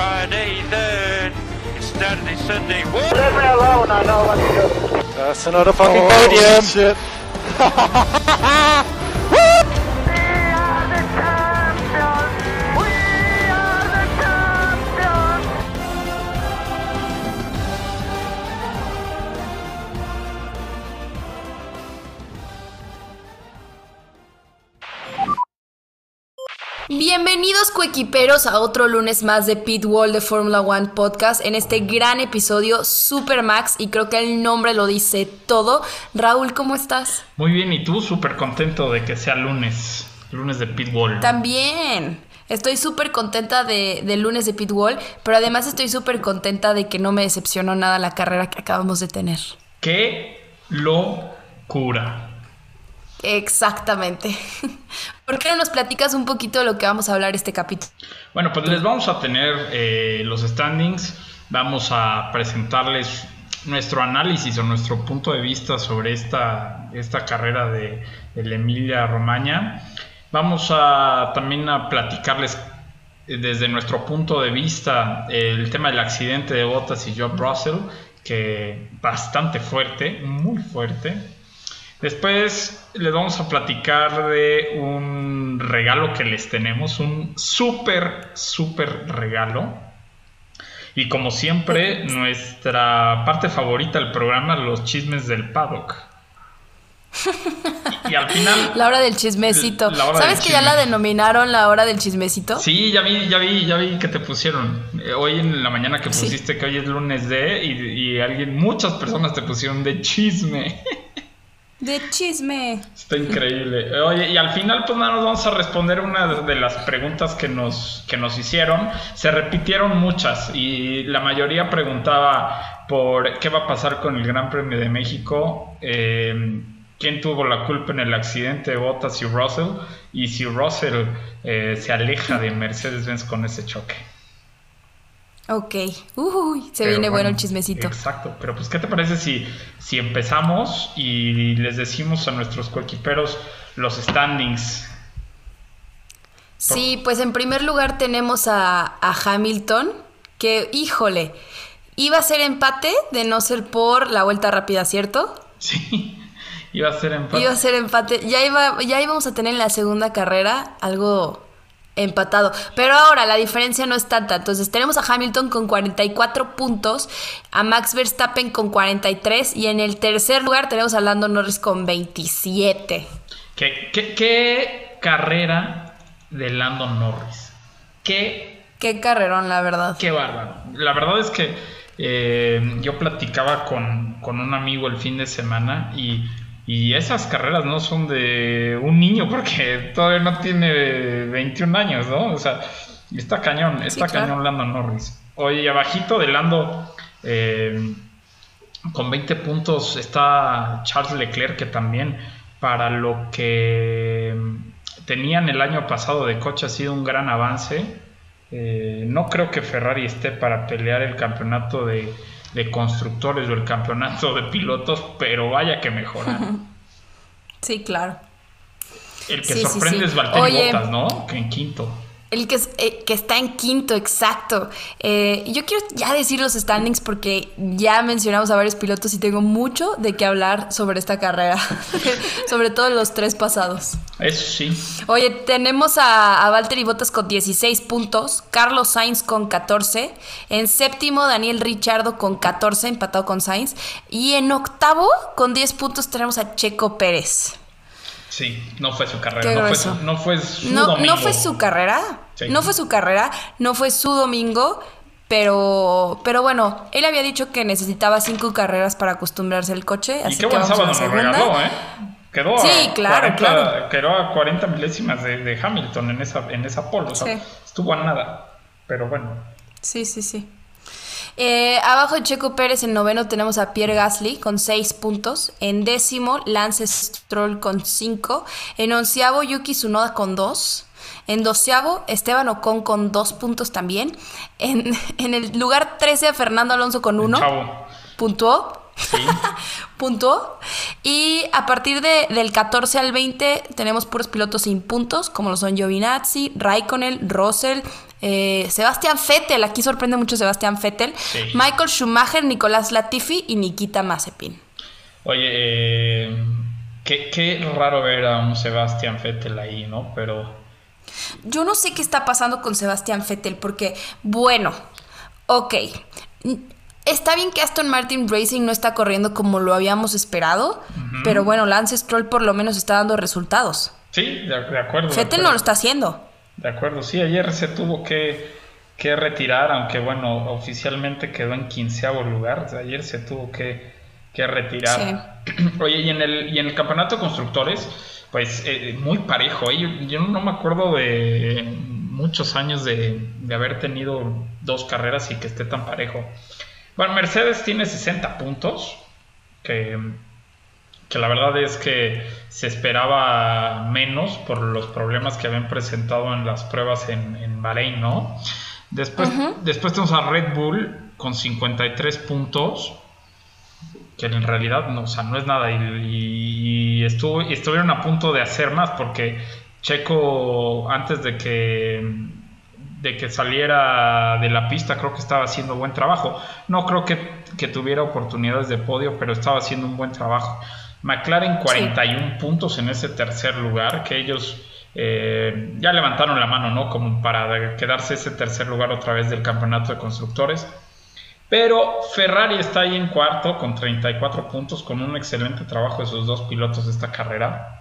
Friday then. It's Saturday, Sunday. Whoa! Leave me alone, I know what to do. That's another fucking Oh, podium. shit. Bienvenidos coequiperos a otro lunes más de Pitwall de Formula One Podcast en este gran episodio Super Max y creo que el nombre lo dice todo. Raúl, ¿cómo estás? Muy bien, y tú súper contento de que sea lunes, lunes de Pitbull. También. Estoy súper contenta de, del lunes de Pitwall, pero además estoy súper contenta de que no me decepcionó nada la carrera que acabamos de tener. ¡Qué locura! Exactamente. ¿Por qué no nos platicas un poquito de lo que vamos a hablar este capítulo? Bueno, pues les vamos a tener eh, los standings, vamos a presentarles nuestro análisis o nuestro punto de vista sobre esta, esta carrera de, de Emilia Romagna. Vamos a también a platicarles eh, desde nuestro punto de vista el tema del accidente de Bottas y George Russell, que bastante fuerte, muy fuerte. Después les vamos a platicar de un regalo que les tenemos, un súper, súper regalo. Y como siempre, nuestra parte favorita del programa, los chismes del paddock. Y, y al final... La hora del chismecito. La hora ¿Sabes del que ya la denominaron la hora del chismecito? Sí, ya vi, ya vi, ya vi que te pusieron. Eh, hoy en la mañana que Sí. pusiste que hoy es lunes de y, y alguien, muchas personas te pusieron de chisme. De chisme. Está increíble. Oye, y al final, pues nada, nos vamos a responder una de las preguntas que nos, que nos hicieron. Se repitieron muchas y la mayoría preguntaba por qué va a pasar con el Gran Premio de México, eh, quién tuvo la culpa en el accidente de Bottas y Russell, y si Russell eh, se aleja de Mercedes-Benz con ese choque. Ok. Uy, se Pero viene bueno, bueno, el chismecito. Exacto, pero pues ¿qué te parece si, si empezamos y les decimos a nuestros coequiperos los standings? Sí, pues en primer lugar tenemos a, a Hamilton, que, híjole, iba a ser empate de no ser por la vuelta rápida, ¿cierto? Sí, iba a ser empate. Iba a ser empate. Ya, iba, ya íbamos a tener en la segunda carrera algo empatado. Pero ahora la diferencia no es tanta. Entonces tenemos a Hamilton con 44 puntos, a Max Verstappen con 43 y en el tercer lugar tenemos a Lando Norris con 27. ¿Qué, qué, qué carrera de Lando Norris? ¿Qué, Qué carrerón, la verdad. qué bárbaro. La verdad es que eh, yo platicaba con, con un amigo el fin de semana y, y esas carreras no son de un niño porque todavía no tiene 21 años, ¿no? O sea, está cañón, está cañón Lando Norris. Oye, abajito de Lando... eh, con 20 puntos está Charles Leclerc, que también para lo que tenían el año pasado de coche ha sido un gran avance. Eh, no creo que Ferrari esté para pelear el campeonato de, de constructores o el campeonato de pilotos, pero vaya que mejoran. Sí, claro. El que Sí, sí, sorprende sí. es Valtteri Oye. Bottas, ¿no? Que en quinto. El que, es- eh, que está en quinto, exacto. Eh, yo quiero ya decir los standings porque ya mencionamos a varios pilotos y tengo mucho de qué hablar sobre esta carrera. sobre todo los tres pasados. Eso sí. Oye, tenemos a, a Valtteri Bottas con 16 puntos, Carlos Sainz con 14, en séptimo Daniel Richardo con 14, empatado con Sainz, y en octavo con 10 puntos tenemos a Checo Pérez. Sí, no fue su carrera. No fue su, no fue su No, domingo. no fue su carrera, Sí. no fue su carrera, no fue su domingo, pero, pero bueno, él había dicho que necesitaba cinco carreras para acostumbrarse al coche, Y así qué que buen vamos a la sábado regaló, ¿eh? Quedó Sí, a claro, 40, claro. Quedó a 40 milésimas de, de Hamilton en esa, en esa pole. O sea, Sí. estuvo a nada. Pero bueno. Sí, sí, sí. Eh, abajo de Checo Pérez, en noveno, tenemos a Pierre Gasly con 6 puntos. En décimo, Lance Stroll con 5. En onceavo, Yuki Tsunoda con 2. En doceavo, Esteban Ocon con 2 puntos también. En, en el lugar 13, Fernando Alonso con 1. Chavo. Puntuó. Sí. Puntuó. Y a partir de- del 14 al 20 tenemos puros pilotos sin puntos, como lo son Giovinazzi, Raikkonen, Russell, Eh, Sebastián Vettel, aquí sorprende mucho Sebastián Vettel. Sí. Michael Schumacher, Nicolás Latifi y Nikita Mazepin. Oye, eh, qué, qué raro ver a un Sebastián Vettel ahí, ¿no? Pero Yo no sé qué está pasando con Sebastián Vettel, porque, bueno, ok. Está bien que Aston Martin Racing no está corriendo como lo habíamos esperado, pero bueno, Lance Stroll por lo menos está dando resultados. sí, de, de acuerdo. de acuerdo. no lo está haciendo. De acuerdo, sí, ayer se tuvo que, que retirar, aunque bueno, oficialmente quedó en quinceavo lugar, ayer se tuvo que, que retirar. Oye, y en, el, y en el campeonato de constructores, pues eh, muy parejo, ¿eh? yo, yo no me acuerdo de muchos años de, de haber tenido dos carreras y que esté tan parejo. Bueno, Mercedes tiene 60 puntos, que que la verdad es que se esperaba menos por los problemas que habían presentado en las pruebas en, en Bahrein, ¿no? Después, después tenemos a Red Bull con 53 puntos, que en realidad no, o sea, no es nada, y, y estuvo, y estuvieron a punto de hacer más, porque Checo, antes de que, de que saliera de la pista, creo que estaba haciendo buen trabajo. No creo que, que tuviera oportunidades de podio, pero estaba haciendo un buen trabajo. McLaren 41 puntos en ese tercer lugar, que ellos eh, ya levantaron la mano, ¿no? Como para quedarse ese tercer lugar otra vez del campeonato de constructores. Pero Ferrari está ahí en cuarto con 34 puntos, con un excelente trabajo de sus dos pilotos de esta carrera.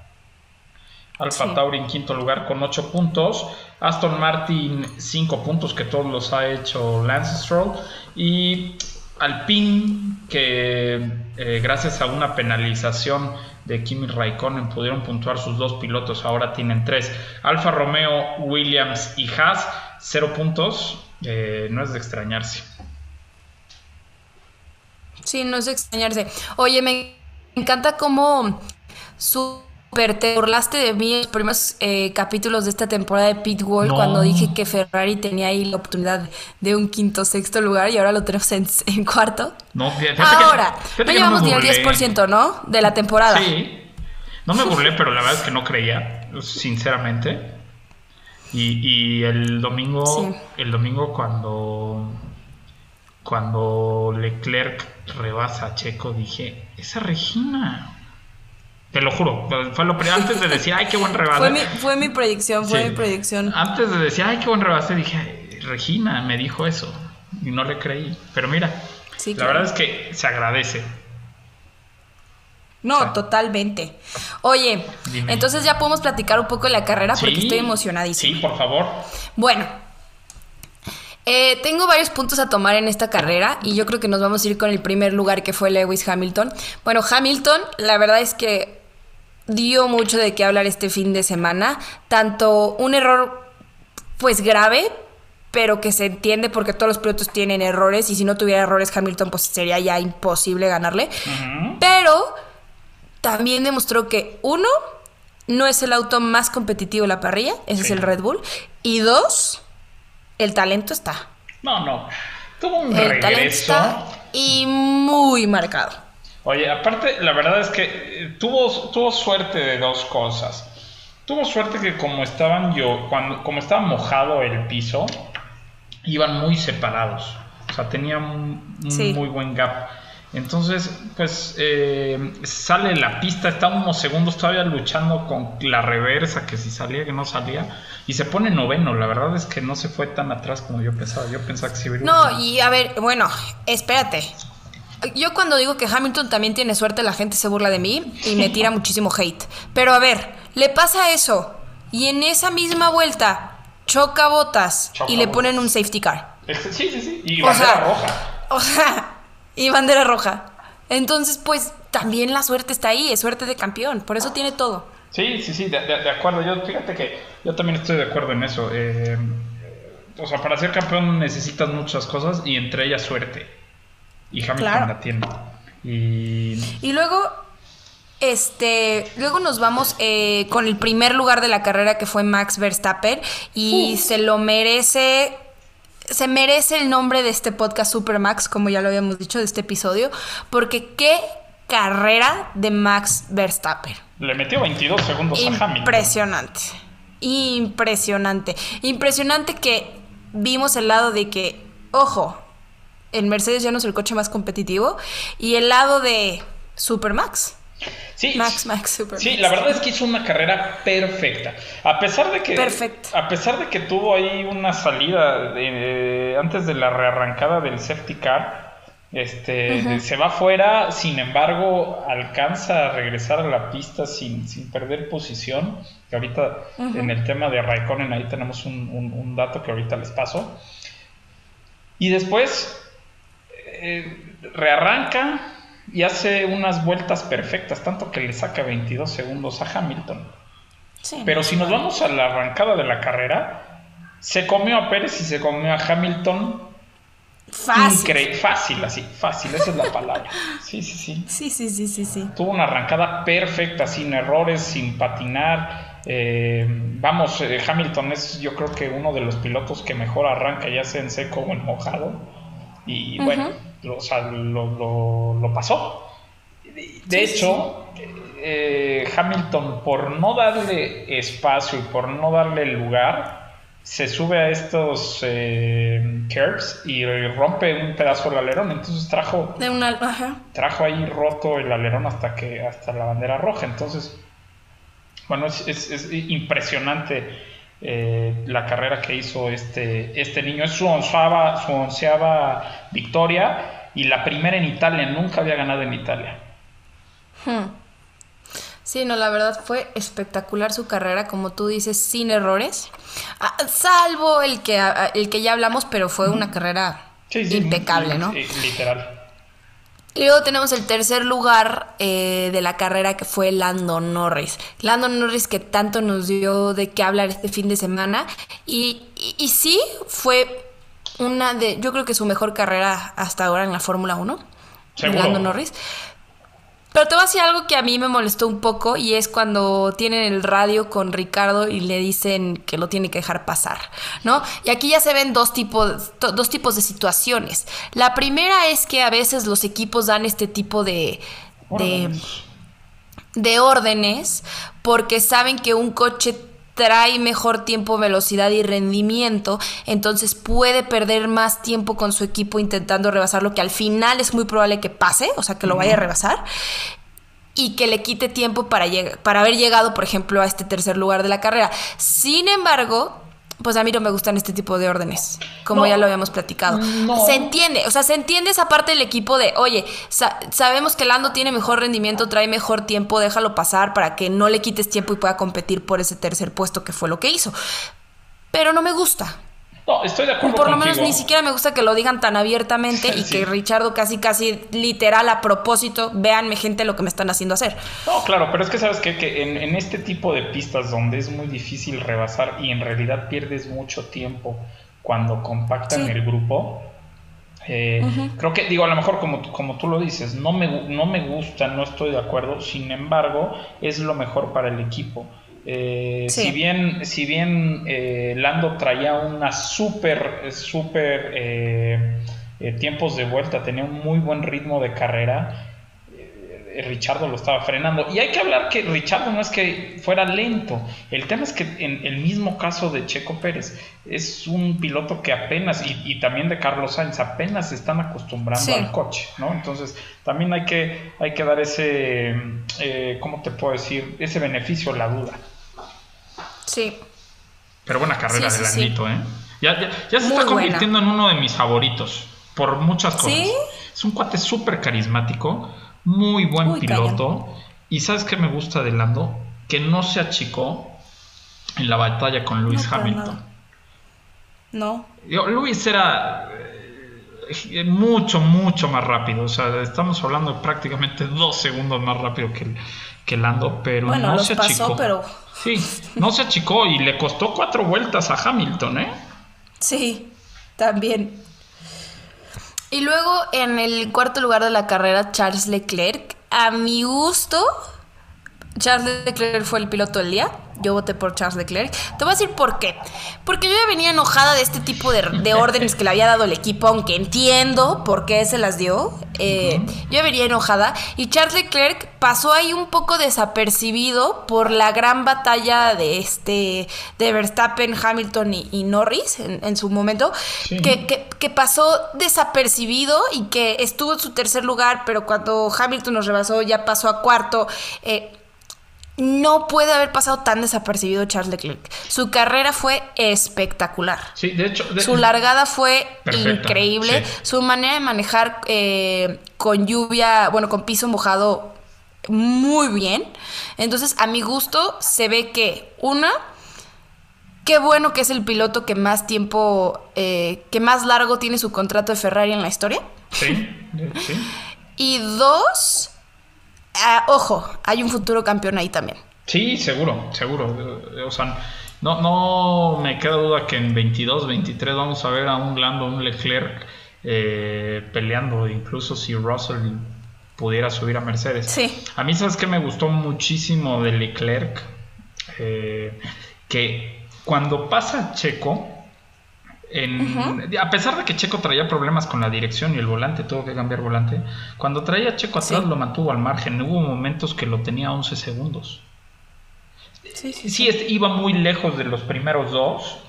Alfa Sí. Tauri en quinto lugar con 8 puntos. Aston Martin 5 puntos, que todos los ha hecho Lance Stroll. Y Alpine, que eh, gracias a una penalización de Kimi Raikkonen pudieron puntuar sus dos pilotos, ahora tienen 3. Alfa Romeo, Williams y Haas, 0 puntos. Eh, no es de extrañarse. Sí, no es de extrañarse. Oye, me encanta cómo súper te burlaste de mí en los primeros eh, capítulos de esta temporada de Pitbull No. cuando dije que Ferrari tenía ahí la oportunidad de un quinto sexto lugar y ahora lo tenemos en, en cuarto. No, fíjate que- Ahora, fíjate no que llevamos ni el burlé. 10%, ¿no? De la temporada. Sí, no me burlé, pero la verdad es que no creía, sinceramente. Y, y el domingo, Sí. el domingo cuando, cuando Leclerc rebasa a Checo, dije, esa Regina. Te lo juro, fue lo primero, antes de decir, ay, qué buen rebase. Fue mi, fue mi proyección, fue Sí. mi proyección. Antes de decir, ay, qué buen rebase, dije, "Ay, Regina me dijo eso. Y no le creí. Pero mira, Sí, la claro. verdad es que se agradece. No, O sea, totalmente. Oye, Dime. entonces ya podemos platicar un poco de la carrera porque estoy emocionadísima. Sí, por favor. Bueno, eh, tengo varios puntos a tomar en esta carrera y yo creo que nos vamos a ir con el primer lugar que fue Lewis Hamilton. Bueno, Hamilton, la verdad es que dio mucho de qué hablar este fin de semana, tanto un error pues grave, pero que se entiende porque todos los pilotos tienen errores y si no tuviera errores Hamilton pues sería ya imposible ganarle. Pero también demostró que uno, no es el auto más competitivo de la parrilla, ese es el Red Bull, y dos, el talento está. No, no. Tuvo un El talento regreso. está y muy marcado. Oye, aparte, la verdad es que eh, tuvo, tuvo suerte de dos cosas. Tuvo suerte que como estaban yo, cuando, como estaba mojado el piso, iban muy separados. O sea, tenía un, un Sí. muy buen gap. Entonces, pues eh, sale la pista, está unos segundos todavía luchando con la reversa, que si salía, que no salía, y se pone noveno. La verdad es que no se fue tan atrás como yo pensaba. Yo pensaba que se iba a ir No, y a ver, bueno, espérate. Yo cuando digo que Hamilton también tiene suerte, la gente se burla de mí y me tira muchísimo hate. Pero a ver, le pasa eso y en esa misma vuelta choca botas Choca y le botas. ponen un safety car. Sí, sí, sí. Y O bandera sea, roja. O sea, y bandera roja. Entonces, pues también la suerte está ahí, es suerte de campeón, por eso tiene todo. Sí, sí, sí, de, de- de acuerdo. Yo, fíjate que yo también estoy de acuerdo en eso. Eh, o sea, para ser campeón necesitas muchas cosas y entre ellas suerte. Y Hamilton Claro. la tiene. Y Y luego, este, luego nos vamos eh, con el primer lugar de la carrera que fue Max Verstappen y se lo merece, se merece el nombre de este podcast Super Max, como ya lo habíamos dicho de este episodio, porque qué carrera de Max Verstappen. le metió 22 segundos a Hamilton. Impresionante. Impresionante. Impresionante que vimos el lado de que, ojo, el Mercedes ya no es el coche más competitivo y el lado de Supermax. Sí, Max, Max, Super sí, la verdad es que hizo una carrera perfecta. A pesar de que, Perfecto. a pesar de que tuvo ahí una salida de- antes de la rearrancada del safety car, este, se va fuera. Sin embargo, alcanza a regresar a la pista sin, sin perder posición. Que ahorita en el tema de Raikkonen ahí tenemos un, un- un dato que ahorita les paso. Y después eh, rearranca y hace unas vueltas perfectas, tanto que le saca 22 segundos a Hamilton. Sí. Pero si nos vamos a la arrancada de la carrera, se comió a Pérez y se comió a Hamilton. Fácil. Incre- fácil, así, fácil, esa es la palabra. Sí, sí, sí. Sí, sí, sí, sí, sí. Tuvo una arrancada perfecta, sin errores, sin patinar. Eh, vamos, eh, Hamilton es yo creo que uno de los pilotos que mejor arranca, ya sea en seco o en mojado. Y bueno, lo, o sea, lo, lo- lo pasó. De, hecho, eh, Hamilton, por no darle espacio y por no darle lugar, se sube a estos eh, curves y rompe un pedazo del alerón. Entonces trajo De una. Ajá. trajo ahí roto el alerón hasta que hasta la bandera roja entonces bueno es, es- es impresionante eh, la carrera que hizo este este niño es su onceava, su onceava victoria y la primera en Italia nunca había ganado en Italia Hmm. Sí, no, la verdad fue espectacular su carrera, como tú dices, sin errores. Ah, salvo el que, ah, el que ya hablamos, pero fue una carrera Sí, sí, impecable, ¿no? literal Y luego tenemos el tercer lugar eh, de la carrera que fue Lando Norris. Lando Norris que tanto nos dio de qué hablar este fin de semana. Y, y- y sí, fue una de, yo creo que su mejor carrera hasta ahora en la Fórmula 1. de Seguro. Lando Norris. Pero te voy a decir algo que a mí me molestó un poco y es cuando tienen el radio con Ricardo y le dicen que lo tiene que dejar pasar, ¿no? Y aquí ya se ven dos tipos, dos tipos de situaciones. La primera es que a veces los equipos dan este tipo de, de, de órdenes porque saben que un coche trae mejor tiempo, velocidad y rendimiento, entonces puede perder más tiempo con su equipo intentando rebasarlo, que al final es muy probable que pase, o sea, que lo vaya a rebasar, y que le quite tiempo para, para haber llegado, por ejemplo, a este tercer lugar de la carrera. Sin embargo, pues a mí no me gustan este tipo de órdenes, como No. ya lo habíamos platicado. No. Se entiende, o sea, se entiende esa parte del equipo de, oye, sa- sabemos que Lando tiene mejor rendimiento, trae mejor tiempo, déjalo pasar para que no le quites tiempo y pueda competir por ese tercer puesto que fue lo que hizo. Pero no me gusta. No estoy de acuerdo Por lo menos ni siquiera me gusta que lo digan tan abiertamente y Sí. que Richardo casi, casi literal a propósito, véanme gente lo que me están haciendo hacer. No, claro, pero es que sabes qué? que en, en este tipo de pistas donde es muy difícil rebasar y en realidad pierdes mucho tiempo cuando compactan Sí. el grupo, eh, creo que, digo, a lo mejor como, como tú lo dices, no me, no me gusta, no estoy de acuerdo, sin embargo, es lo mejor para el equipo. Eh, Sí. Si bien, si bien eh, Lando traía una súper, súper eh, eh, tiempos de vuelta, tenía un muy buen ritmo de carrera, eh, Richardo lo estaba frenando. Y hay que hablar que Richardo no es que fuera lento. El tema es que en el mismo caso de Checo Pérez, es un piloto que apenas, y, y también de Carlos Sainz, apenas se están acostumbrando Sí. al coche, ¿no? Entonces, también hay que, hay que dar ese, eh, ¿cómo te puedo decir? Ese beneficio la duda. Sí. Pero buena carrera Sí, de sí, ¿eh? Ya, ya, ya se Muy está buena. convirtiendo en uno de mis favoritos. Por muchas cosas. ¿Sí? Es un cuate súper carismático. Muy buen Uy, piloto. Y ¿sabes qué me gusta de Lando? Que no se achicó en la batalla con Lewis No, Hamilton. No. Yo, Lewis era eh, mucho, mucho más rápido. O sea, estamos hablando de prácticamente dos segundos más rápido que, que Lando, pero Bueno, no los se pasó, achicó. pero- Sí, no se achicó y le costó cuatro vueltas a Hamilton, ¿eh? Sí, también. Y luego en el cuarto lugar de la carrera, Charles Leclerc. A mi gusto, Charles Leclerc fue el piloto del día. Yo voté por Charles Leclerc. Te voy a decir por qué. Porque yo ya venía enojada de este tipo de, de órdenes que le había dado el equipo, aunque entiendo por qué se las dio. Eh, Yo ya venía enojada. Y Charles Leclerc pasó ahí un poco desapercibido por la gran batalla de este de Verstappen, Hamilton y, y Norris en, en, su momento. Sí. Que, que, que pasó desapercibido y que estuvo en su tercer lugar, pero cuando Hamilton nos rebasó ya pasó a cuarto. Eh, no puede haber pasado tan desapercibido Charles Leclerc. Su carrera fue espectacular. Sí, de hecho. De... Su largada fue increíble. sí. Su manera de manejar eh, con lluvia, bueno, con piso mojado, muy bien. Entonces, a mi gusto, se ve que, una, qué bueno que es el piloto que más tiempo, eh, que más largo tiene su contrato de Ferrari en la historia. Sí, sí. Y dos, ah, ojo, hay un futuro campeón ahí también. Sí, seguro, seguro. O sea, no, no me queda duda que en 22, 23 vamos a ver a un Lando, un Leclerc eh, peleando, incluso si Russell pudiera subir a Mercedes. Sí. A mí, ¿sabes qué me gustó muchísimo de Leclerc? Eh, que cuando pasa Checo, en, uh -huh. a pesar de que Checo traía problemas con la dirección y el volante, tuvo que cambiar volante, cuando traía Checo atrás sí. lo mantuvo al margen. Hubo momentos que lo tenía a 11 segundos. Sí, sí, sí, sí, iba muy lejos de los primeros dos.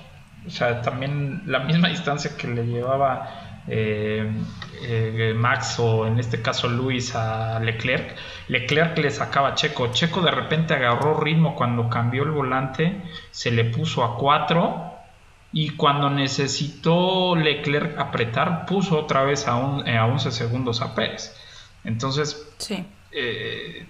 O sea, también la misma distancia que le llevaba eh, eh, Max o en este caso Luis a Leclerc. Leclerc le sacaba a Checo. Checo de repente agarró ritmo cuando cambió el volante, se le puso a 4 y cuando necesitó Leclerc apretar, puso otra vez a, un, eh, a 11 segundos a Pérez. Entonces, sí. eh,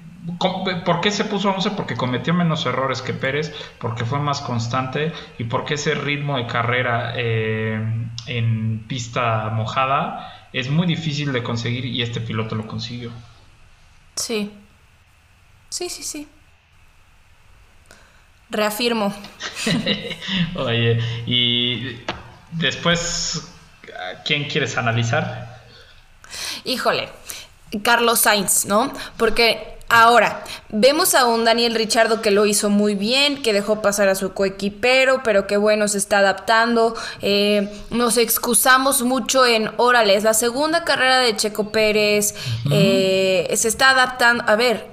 ¿por qué se puso a 11? Porque cometió menos errores que Pérez, porque fue más constante y porque ese ritmo de carrera eh, en pista mojada es muy difícil de conseguir y este piloto lo consiguió. Sí. Sí, sí, sí. Reafirmo. Oye, y después, ¿quién quieres analizar? Híjole, Carlos Sainz, ¿no? Porque ahora vemos a un Daniel Richardo que lo hizo muy bien, que dejó pasar a su coequipero, pero que bueno, se está adaptando. Eh, nos excusamos mucho en, órale, es la segunda carrera de Checo Pérez, uh -huh. eh, se está adaptando. A ver,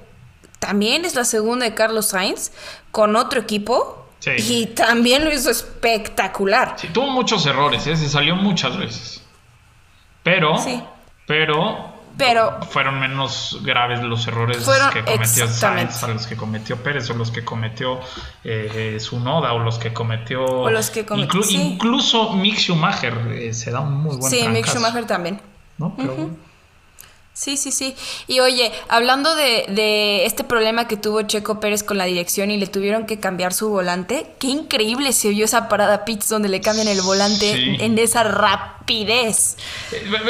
también es la segunda de Carlos Sainz con otro equipo. Sí. Y también lo hizo espectacular. Sí, tuvo muchos errores, ¿eh? se salió muchas veces. Pero, sí. pero, pero fueron menos graves los errores fueron, que cometió Sainz a los que cometió Pérez o los que cometió eh, Sunoda o los que cometió. O los que cometió. Inclu sí. Incluso Mick Schumacher eh, se da un muy buen Sí, trancazo. Mick Schumacher también. ¿No? Pero, uh -huh. Sí, sí, sí. Y oye, hablando de, de, este problema que tuvo Checo Pérez con la dirección y le tuvieron que cambiar su volante, qué increíble se vio esa parada pits donde le cambian el volante sí. en esa rapidez.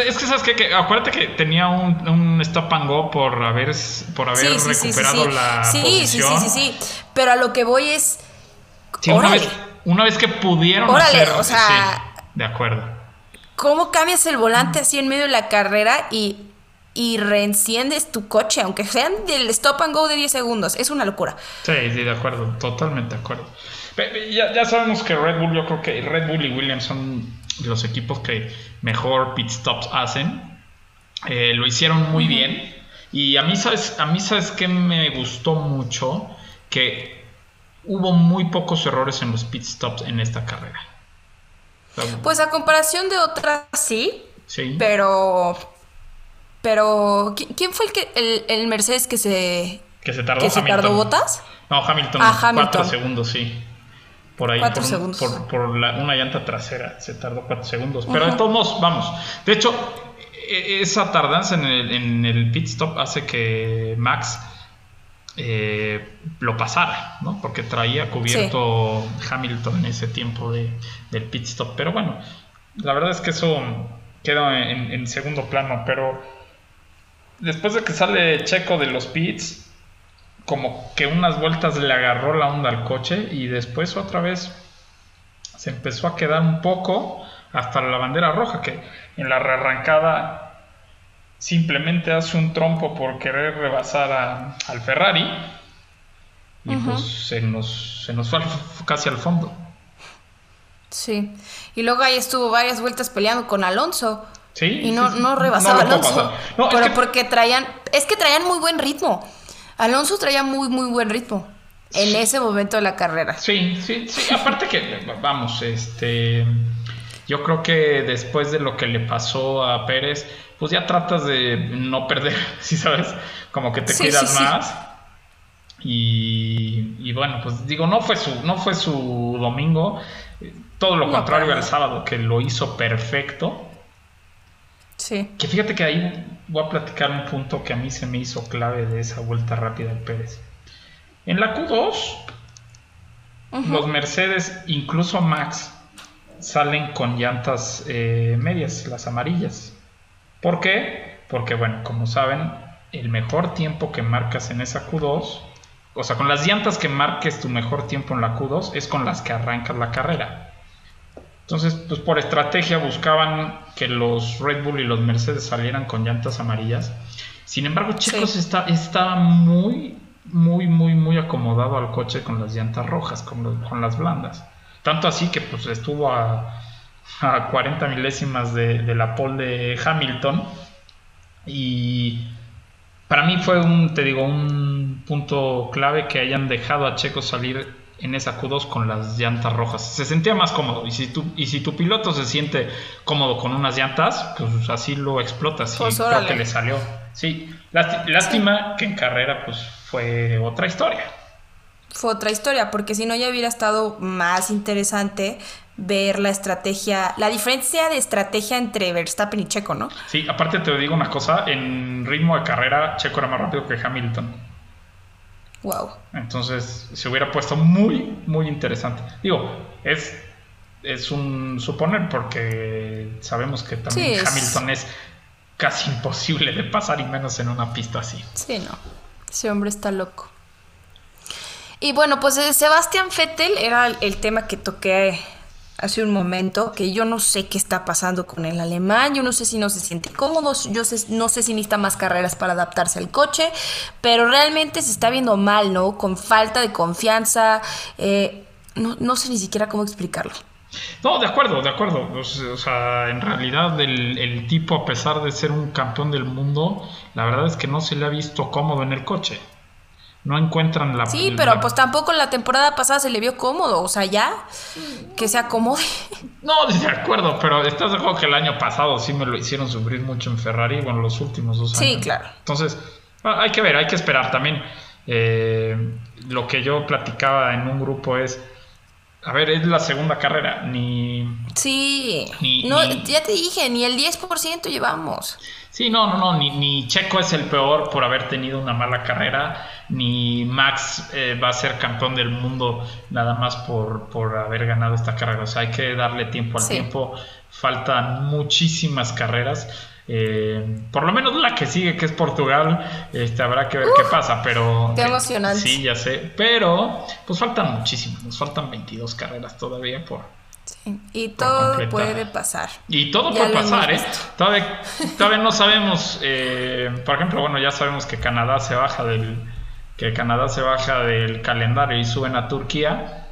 Es que sabes que, que acuérdate que tenía un, un, stop and go por haber, por haber sí, sí, recuperado la sí, posición. Sí, sí, sí, sí. Pero a lo que voy es. una, vez, una, vez, que pudieron Órale, hacer. O sea, de acuerdo. ¿Cómo cambias el volante así en medio de la carrera y y reenciendes tu coche, aunque sean del stop and go de 10 segundos. Es una locura. Sí, sí, de acuerdo, totalmente de acuerdo. Ya, ya, sabemos que Red Bull, yo creo que Red Bull y Williams son los equipos que mejor pit stops hacen. Eh, lo hicieron muy bien. Y a mí, ¿sabes, a mí, ¿sabes qué me gustó mucho? Que hubo muy pocos errores en los pit stops en esta carrera. Pues a comparación de otras, sí. Sí. Pero pero, ¿quién fue el que el, el Mercedes que se que se tardó? ¿Que se tardó botas? No, Hamilton. Ah, Hamilton. Cuatro segundos, sí. Por ahí, cuatro por, segundos. por, por la, una llanta trasera, se tardó cuatro segundos. Pero uh -huh. de todos modos, vamos. De hecho, esa tardanza en el, en el pit stop hace que Max eh, lo pasara, ¿no? Porque traía cubierto sí. Hamilton en ese tiempo de, del pit stop. Pero bueno, la verdad es que eso queda en, en segundo plano. Pero después de que sale Checo de los pits, como que unas vueltas le agarró la onda al coche y después otra vez se empezó a quedar un poco hasta la bandera roja, que en la rearrancada simplemente hace un trompo por querer rebasar a, al Ferrari y pues se nos, se nos fue casi al fondo. Sí, y luego ahí estuvo varias vueltas peleando con Alonso. Sí. Y no, no rebasaba Alonso. pero porque traían, es que traían muy buen ritmo. Alonso traía muy, muy buen ritmo en ese momento de la carrera. Sí, sí, sí. Aparte que, vamos, este, yo creo que después de lo que le pasó a Pérez, pues ya tratas de no perder, si sabes, como que te cuidas más. Y, bueno, pues digo, no fue su, no fue su domingo, todo lo contrario al sábado, que lo hizo perfecto. Sí. Que fíjate que ahí voy a platicar un punto que a mí se me hizo clave de esa vuelta rápida de Pérez. En la Q2, los Mercedes, incluso Max, salen con llantas eh, medias, las amarillas. ¿Por qué? Porque, bueno, como saben, el mejor tiempo que marcas en esa Q2, o sea, con las llantas que marques tu mejor tiempo en la Q2, es con las que arrancas la carrera. Entonces, pues por estrategia buscaban que los Red Bull y los Mercedes salieran con llantas amarillas. Sin embargo, Chicos está, estaba muy, muy, muy, muy acomodado al coche con las llantas rojas, con, con las blandas. Tanto así que pues estuvo a, a 40 milésimas de, de la pole de Hamilton. Y para mí fue un, te digo, un punto clave que hayan dejado a Checo salir en esa Q2 con las llantas rojas. Se sentía más cómodo. Y si tu, y si tu piloto se siente cómodo con unas llantas, pues así lo explotas. Y pues creo que le salió. Sí, lástima que en carrera pues fue otra historia. Fue otra historia, porque si no ya hubiera estado más interesante ver la estrategia, la diferencia de estrategia entre Verstappen y Checo, ¿no? Sí, aparte te digo una cosa, en ritmo de carrera Checo era más rápido que Hamilton. Wow. Entonces se hubiera puesto muy, muy interesante. Digo, es, es un suponer porque sabemos que también Hamilton es... casi imposible de pasar y menos en una pista así. Sí, no. Ese hombre está loco. Y bueno, pues eh, Sebastián Vettel era el tema que toqué hace un momento, que yo no sé qué está pasando con el alemán, yo no sé si no se siente cómodo, yo no sé si necesita más carreras para adaptarse al coche, pero realmente se está viendo mal, ¿no? Con falta de confianza, eh, no, sé ni siquiera cómo explicarlo. No, de acuerdo, de acuerdo. O sea, en realidad el, el tipo, a pesar de ser un campeón del mundo, la verdad es que no se le ha visto cómodo en el coche no encuentran la... Sí, pero pues tampoco la temporada pasada se le vio cómodo, o sea, ya que se acomode. No, de acuerdo, pero estás de acuerdo que el año pasado sí me lo hicieron sufrir mucho en Ferrari, bueno, los últimos dos años. Sí, claro. Entonces, ah, hay que ver, hay que esperar también. Eh, lo que yo platicaba en un grupo es, a ver, es la segunda carrera, ni... Sí, no, ya te dije, ni el 10% llevamos. Sí, no, no, no, ni, ni Checo es el peor por haber tenido una mala carrera ni Max eh, va a ser campeón del mundo nada más por, por, haber ganado esta carrera. O sea, hay que darle tiempo al tiempo. Faltan muchísimas carreras. Eh, por lo menos la que sigue, que es Portugal, este, habrá que ver qué pasa, pero... Qué emocionante. sí, ya sé, pero pues faltan muchísimas, nos faltan 22 carreras todavía por... Sí, y todo puede pasar. Y todo puede pasar, ¿eh? Todavía, todavía no sabemos, eh, por ejemplo, bueno, ya sabemos que Canadá se baja del, que Canadá se baja del calendario y suben a Turquía,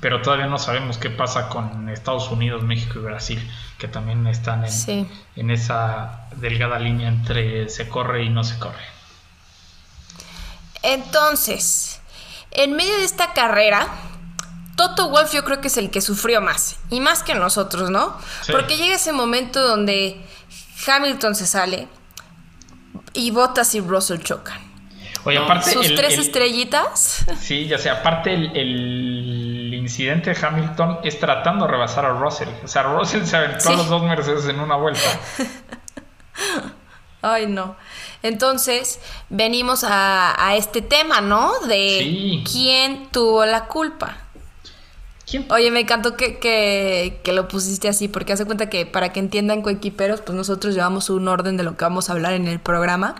pero todavía no sabemos qué pasa con Estados Unidos, México y Brasil, que también están en, en esa delgada línea entre se corre y no se corre. Entonces, en medio de esta carrera, Toto Wolf yo creo que es el que sufrió más, y más que nosotros, ¿no? Porque llega ese momento donde Hamilton se sale y Bottas y Russell chocan. Oye, aparte. Sus tres estrellitas. Sí, ya sé, aparte el, incidente de Hamilton es tratando de rebasar a Russell. O sea, Russell se aventó los dos Mercedes en una vuelta. Ay, no. Entonces, venimos a, este tema, ¿no? De quién tuvo la culpa. Oye, me encantó que, que, lo pusiste así, porque hace cuenta que para que entiendan coequiperos, pues nosotros llevamos un orden de lo que vamos a hablar en el programa.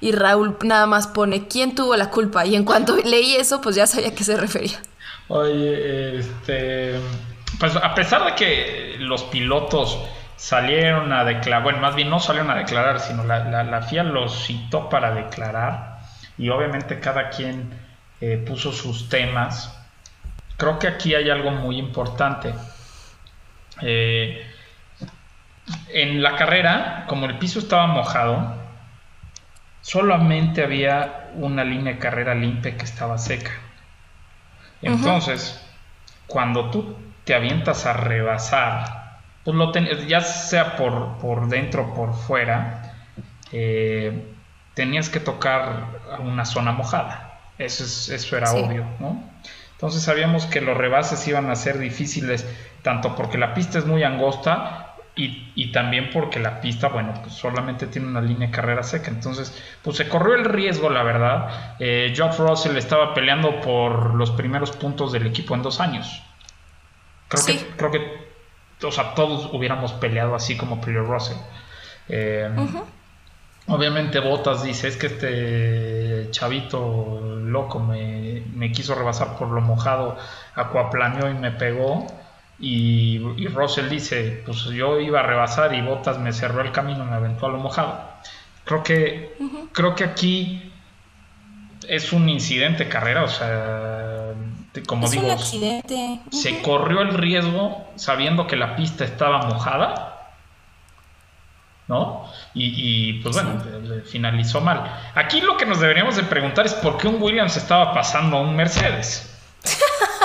Y Raúl nada más pone quién tuvo la culpa. Y en cuanto leí eso, pues ya sabía a qué se refería. Oye, este. Pues a pesar de que los pilotos salieron a declarar, bueno, más bien no salieron a declarar, sino la, la, la FIA los citó para declarar. Y obviamente cada quien eh, puso sus temas. Creo que aquí hay algo muy importante. Eh, en la carrera, como el piso estaba mojado, solamente había una línea de carrera limpia que estaba seca. Entonces, cuando tú te avientas a rebasar, pues lo ya sea por, por dentro o por fuera, eh, tenías que tocar una zona mojada. Eso, es, eso era obvio, ¿no? Entonces sabíamos que los rebases iban a ser difíciles, tanto porque la pista es muy angosta y, también porque la pista, bueno, pues solamente tiene una línea de carrera seca. Entonces, pues se corrió el riesgo, la verdad. Eh, George Russell estaba peleando por los primeros puntos del equipo en dos años. Creo que, creo que, o sea, todos hubiéramos peleado así como peleó Russell. Eh, obviamente Botas dice, es que este chavito loco me, me quiso rebasar por lo mojado, acuaplaneó y me pegó. Y, Russell dice, pues yo iba a rebasar y Botas me cerró el camino, me aventó a lo mojado. Creo que, creo que aquí es un incidente de carrera, o sea, como digo, se corrió el riesgo sabiendo que la pista estaba mojada. ¿no? Y, pues bueno, finalizó mal. Aquí lo que nos deberíamos de preguntar es por qué un Williams estaba pasando a un Mercedes.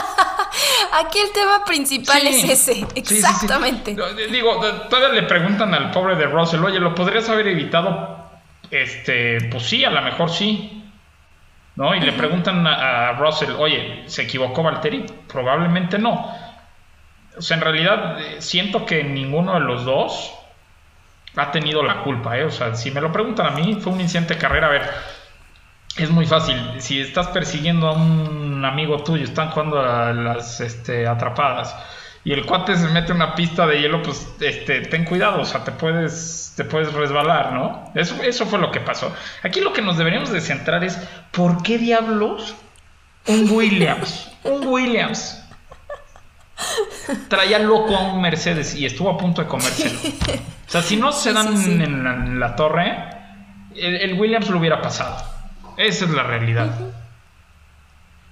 Aquí el tema principal es ese, exactamente. Digo, todavía le preguntan al pobre de Russell, oye, ¿lo podrías haber evitado? Este, pues sí, a lo mejor sí. ¿No? Y le preguntan a, Russell, oye, ¿se equivocó Valtteri? Probablemente no. O sea, en realidad eh, siento que ninguno de los dos ha tenido la culpa, ¿eh? O sea, si me lo preguntan a mí, fue un incidente de carrera. A ver, es muy fácil. Si estás persiguiendo a un amigo tuyo, están jugando a las este, atrapadas y el cuate se mete una pista de hielo, pues este, ten cuidado, o sea, te puedes, te puedes resbalar, ¿no? Eso, eso fue lo que pasó. Aquí lo que nos deberíamos de centrar es, ¿por qué diablos un Williams? un Williams. Traía loco a un Mercedes y estuvo a punto de comérselo. O sea, si no se dan En, la, torre, el Williams lo hubiera pasado. Esa es la realidad.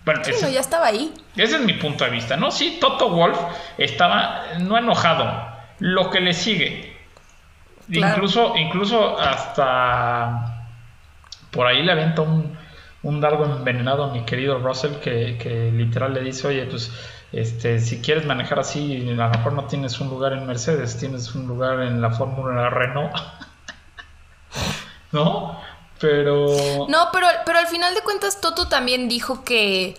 Bueno, ya estaba ahí. Ese es mi punto de vista, ¿no? Sí, Toto Wolf estaba no enojado, lo que le sigue. Incluso, incluso hasta por ahí le aventa un, un dardo envenenado a mi querido Russell que, que, literal le dice, oye, pues este, si quieres manejar así, a lo mejor no tienes un lugar en Mercedes, tienes un lugar en la Fórmula Renault. ¿No? Pero. No, pero, pero al final de cuentas, Toto también dijo que.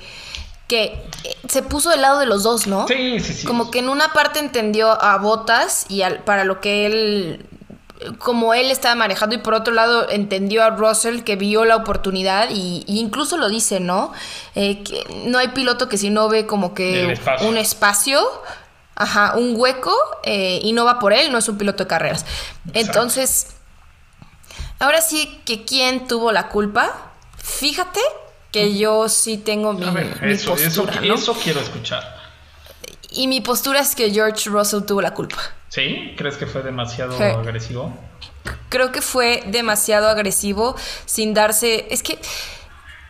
que se puso del lado de los dos, ¿no? Sí, sí, sí. Como que en una parte entendió a Botas y para lo que él. Como él estaba manejando, y por otro lado entendió a Russell que vio la oportunidad, y, incluso lo dice, ¿no? Eh, que no hay piloto que si no ve como que un espacio, ajá, un hueco, eh, y no va por él, no es un piloto de carreras. Entonces Ahora sí que quién tuvo la culpa. Fíjate que yo sí tengo mi, postura. Eso, quiero escuchar. Y mi postura es que George Russell tuvo la culpa. ¿Sí? ¿Crees que fue demasiado agresivo? Creo que fue demasiado agresivo sin darse. Es que.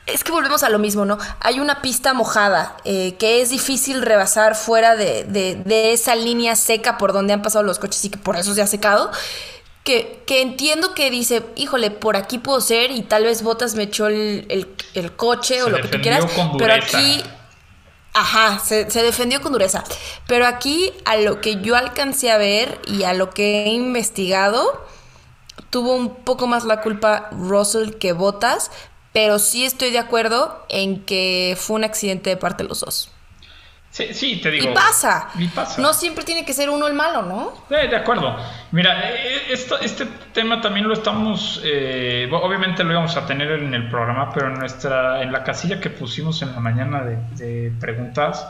Es que volvemos a lo mismo, ¿no? Hay una pista mojada eh, que es difícil rebasar fuera de, de, esa línea seca por donde han pasado los coches y que por eso se ha secado que, entiendo que dice, híjole, por aquí puedo ser y tal vez Botas me echó el, coche o lo que tú quieras, pero aquí, ajá, se, se, defendió con dureza. Pero aquí, a lo que yo alcancé a ver y a lo que he investigado, tuvo un poco más la culpa Russell que Botas, pero sí estoy de acuerdo en que fue un accidente de parte de los dos. Sí, sí, te digo. Y pasa. No siempre tiene que ser uno el malo, ¿no? Eh, de acuerdo. Mira, eh, esto, este tema también lo estamos, eh, obviamente lo íbamos a tener en el programa, pero en nuestra, en la casilla que pusimos en la mañana de, preguntas,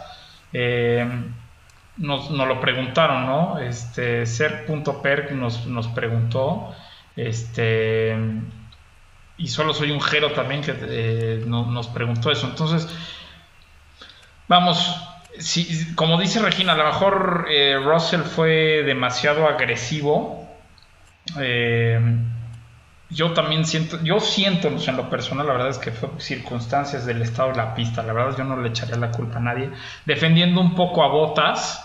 nos, lo preguntaron, ¿no? Este, ser.perk nos, nos preguntó, este, y solo soy un jero también que nos preguntó eso. Entonces, vamos, Sí, como dice Regina, a lo mejor eh, Russell fue demasiado agresivo. Eh, yo también siento, yo siento en lo personal, la verdad es que fue circunstancias del estado de la pista, la verdad yo no le echaría la culpa a nadie. Defendiendo un poco a Botas,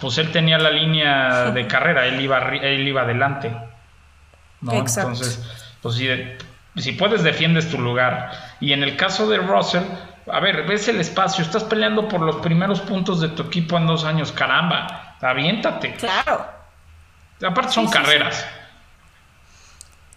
pues él tenía la línea de carrera, él iba, él iba adelante. ¿no? Entonces, pues si, si puedes defiendes tu lugar. Y en el caso de Russell, a ver, ves el espacio, estás peleando por los primeros puntos de tu equipo en dos años, caramba, aviéntate. Claro. Aparte son carreras.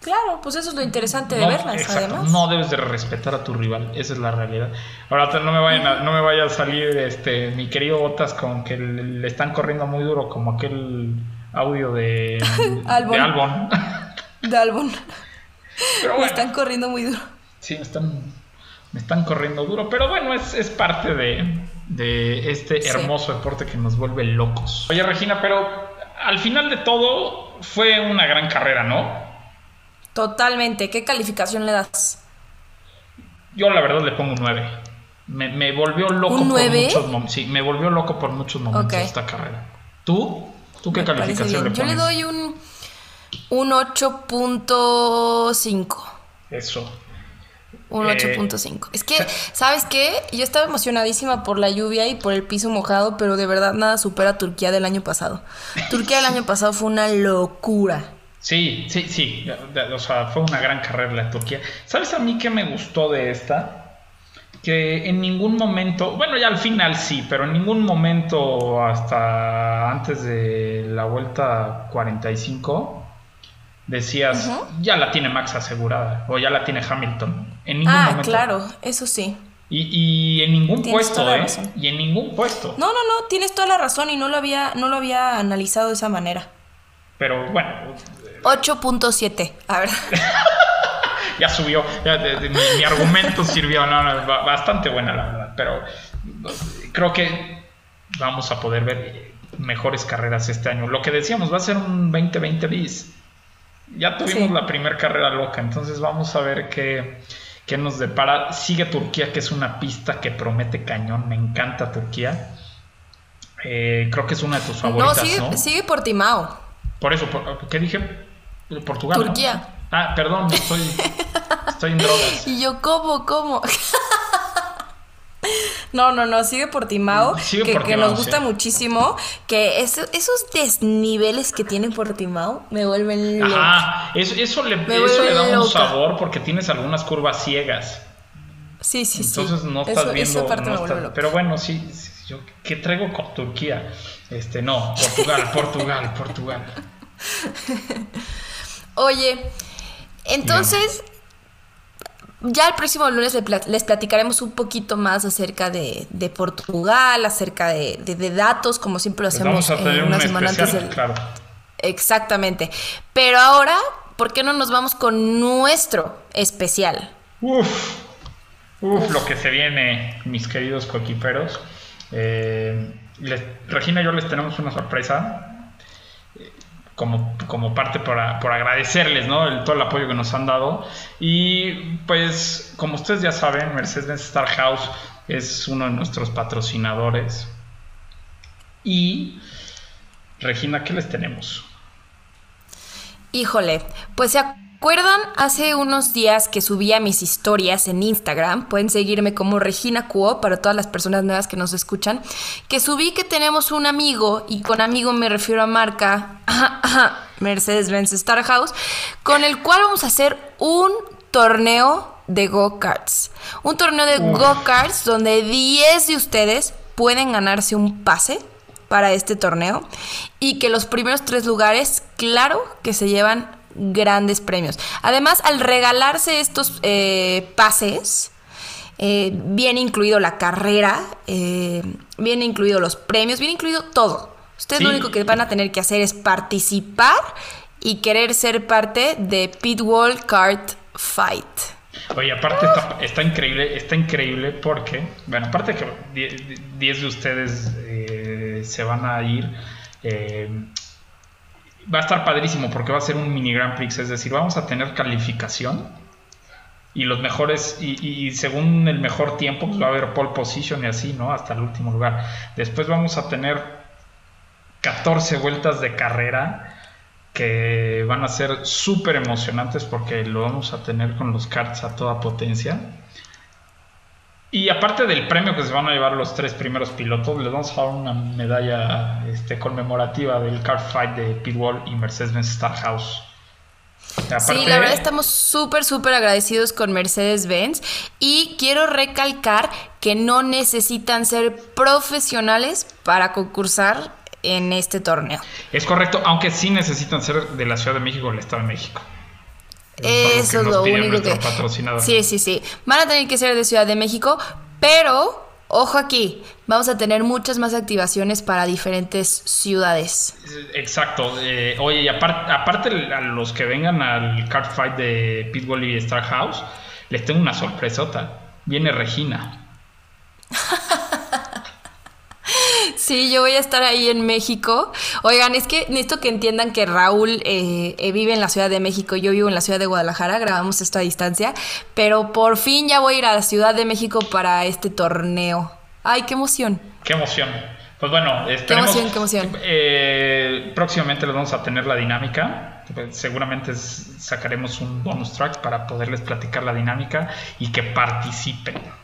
Claro, pues eso es lo interesante de verlas, además. No debes de respetar a tu rival, esa es la realidad. Ahora no me vayan no me vaya a salir este mi querido Botas con que le, están corriendo muy duro como aquel audio de, Albon. de Albon. de Albon. me están corriendo muy duro. Sí, me están, me están corriendo duro, pero bueno, es, es parte de, de este hermoso deporte que nos vuelve locos. Oye, Regina, pero al final de todo fue una gran carrera, ¿no? Totalmente. ¿Qué calificación le das? Yo la verdad le pongo un 9. Me, volvió loco por muchos momentos. Sí, me volvió loco por muchos momentos esta carrera. ¿Tú? ¿Tú qué calificación le pones? Yo le doy un, un 8.5. Eso. Un 8.5. Eh, es que, ¿sabes qué? Yo estaba emocionadísima por la lluvia y por el piso mojado, pero de verdad nada supera a Turquía del año pasado. Turquía del año pasado fue una locura. Sí, sí, sí. O sea, fue una gran carrera la Turquía. ¿Sabes a mí qué me gustó de esta? Que en ningún momento, bueno, ya al final sí, pero en ningún momento hasta antes de la vuelta 45 decías, ya la tiene Max asegurada o ya la tiene Hamilton. En ningún ah, claro, eso sí. Y, en ningún puesto, ¿eh? Y en ningún puesto. No, no, no, tienes toda la razón y no lo había, no lo había analizado de esa manera. Pero bueno, 8.7, a ver. ya subió, mi, argumento sirvió, no, bastante buena la verdad, pero creo que vamos a poder ver mejores carreras este año. Lo que decíamos, va a ser un 2020 bis. Ya tuvimos la primera carrera loca, entonces vamos a ver qué, qué, nos depara. Sigue Turquía, que es una pista que promete cañón, me encanta Turquía. Eh, creo que es una de tus favoritas. No, sigue, ¿no? sigue Portimao. Por eso, ¿qué dije? Portugal. Turquía. Ah, perdón, estoy, estoy en drogas. Y yo, ¿cómo, cómo? No, no, no, sigue Portimao, que, que nos gusta muchísimo, que esos desniveles que tiene Portimao me vuelven loca. Ajá, eso, eso le, eso le da un sabor porque tienes algunas curvas ciegas. Sí, sí, sí. Entonces no estás viendo. pero bueno, sí, yo, ¿qué traigo con Turquía? Este, no, Portugal, Portugal, Portugal. Oye, entonces, ya el próximo lunes les platicaremos un poquito más acerca de, Portugal, acerca de, datos, como siempre lo pues hacemos en una semana antes del... Claro. Exactamente. Pero ahora, ¿por qué no nos vamos con nuestro especial? Uf, uf, lo que se viene, mis queridos coquiperos. Eh, Regina y yo les tenemos una sorpresa como, como parte por, por agradecerles ¿no? El, todo el apoyo que nos han dado. Y pues, como ustedes ya saben, Mercedes-Benz Star House es uno de nuestros patrocinadores. Y, Regina, ¿qué les tenemos? Híjole, pues se ¿Recuerdan hace unos días que subía mis historias en Instagram? Pueden seguirme como Regina Cuo para todas las personas nuevas que nos escuchan. Que subí que tenemos un amigo, y con amigo me refiero a marca Mercedes-Benz Star House, con el cual vamos a hacer un torneo de go-karts. Un torneo de go-karts donde 10 de ustedes pueden ganarse un pase para este torneo y que los primeros tres lugares, claro, que se llevan grandes premios. Además, al regalarse estos eh, pases, eh, viene incluido la carrera, eh, viene incluido los premios, viene incluido todo. Ustedes lo único que van a tener que hacer es participar y querer ser parte de Pitwall Kart Fight. Oye, aparte está, increíble, está increíble porque, bueno, aparte que 10 de ustedes se van a ir, va a estar padrísimo porque va a ser un mini Grand Prix, es decir, vamos a tener calificación y los mejores, y, según el mejor tiempo, pues va a haber pole position y así, ¿no? Hasta el último lugar. Después vamos a tener 14 vueltas de carrera que van a ser súper emocionantes porque lo vamos a tener con los karts a toda potencia. Y aparte del premio que se van a llevar los tres primeros pilotos, les vamos a dar una medalla este, conmemorativa del kart fight de Pitwall y Mercedes-Benz Star House. sí, la verdad estamos súper, súper agradecidos con Mercedes-Benz y quiero recalcar que no necesitan ser profesionales para concursar en este torneo. Es correcto, aunque sí necesitan ser de la Ciudad de México o el Estado de México. Eso es lo único que. Sí, sí, sí. Van a tener que ser de Ciudad de México, pero ojo aquí, vamos a tener muchas más activaciones para diferentes ciudades. Exacto. Eh, oye, y aparte, a los que vengan al Card Fight de Pitbull y Star House, les tengo una sorpresota. Viene Regina. Sí, yo voy a estar ahí en México. Oigan, es que necesito que entiendan que Raúl eh, eh, vive en la Ciudad de México, yo vivo en la Ciudad de Guadalajara, grabamos esto a distancia, pero por fin ya voy a ir a la Ciudad de México para este torneo. Ay, qué emoción. Qué emoción. Pues bueno, esperemos, qué emoción, qué emoción. Eh, próximamente les vamos a tener la dinámica. Seguramente sacaremos un bonus track para poderles platicar la dinámica y que participen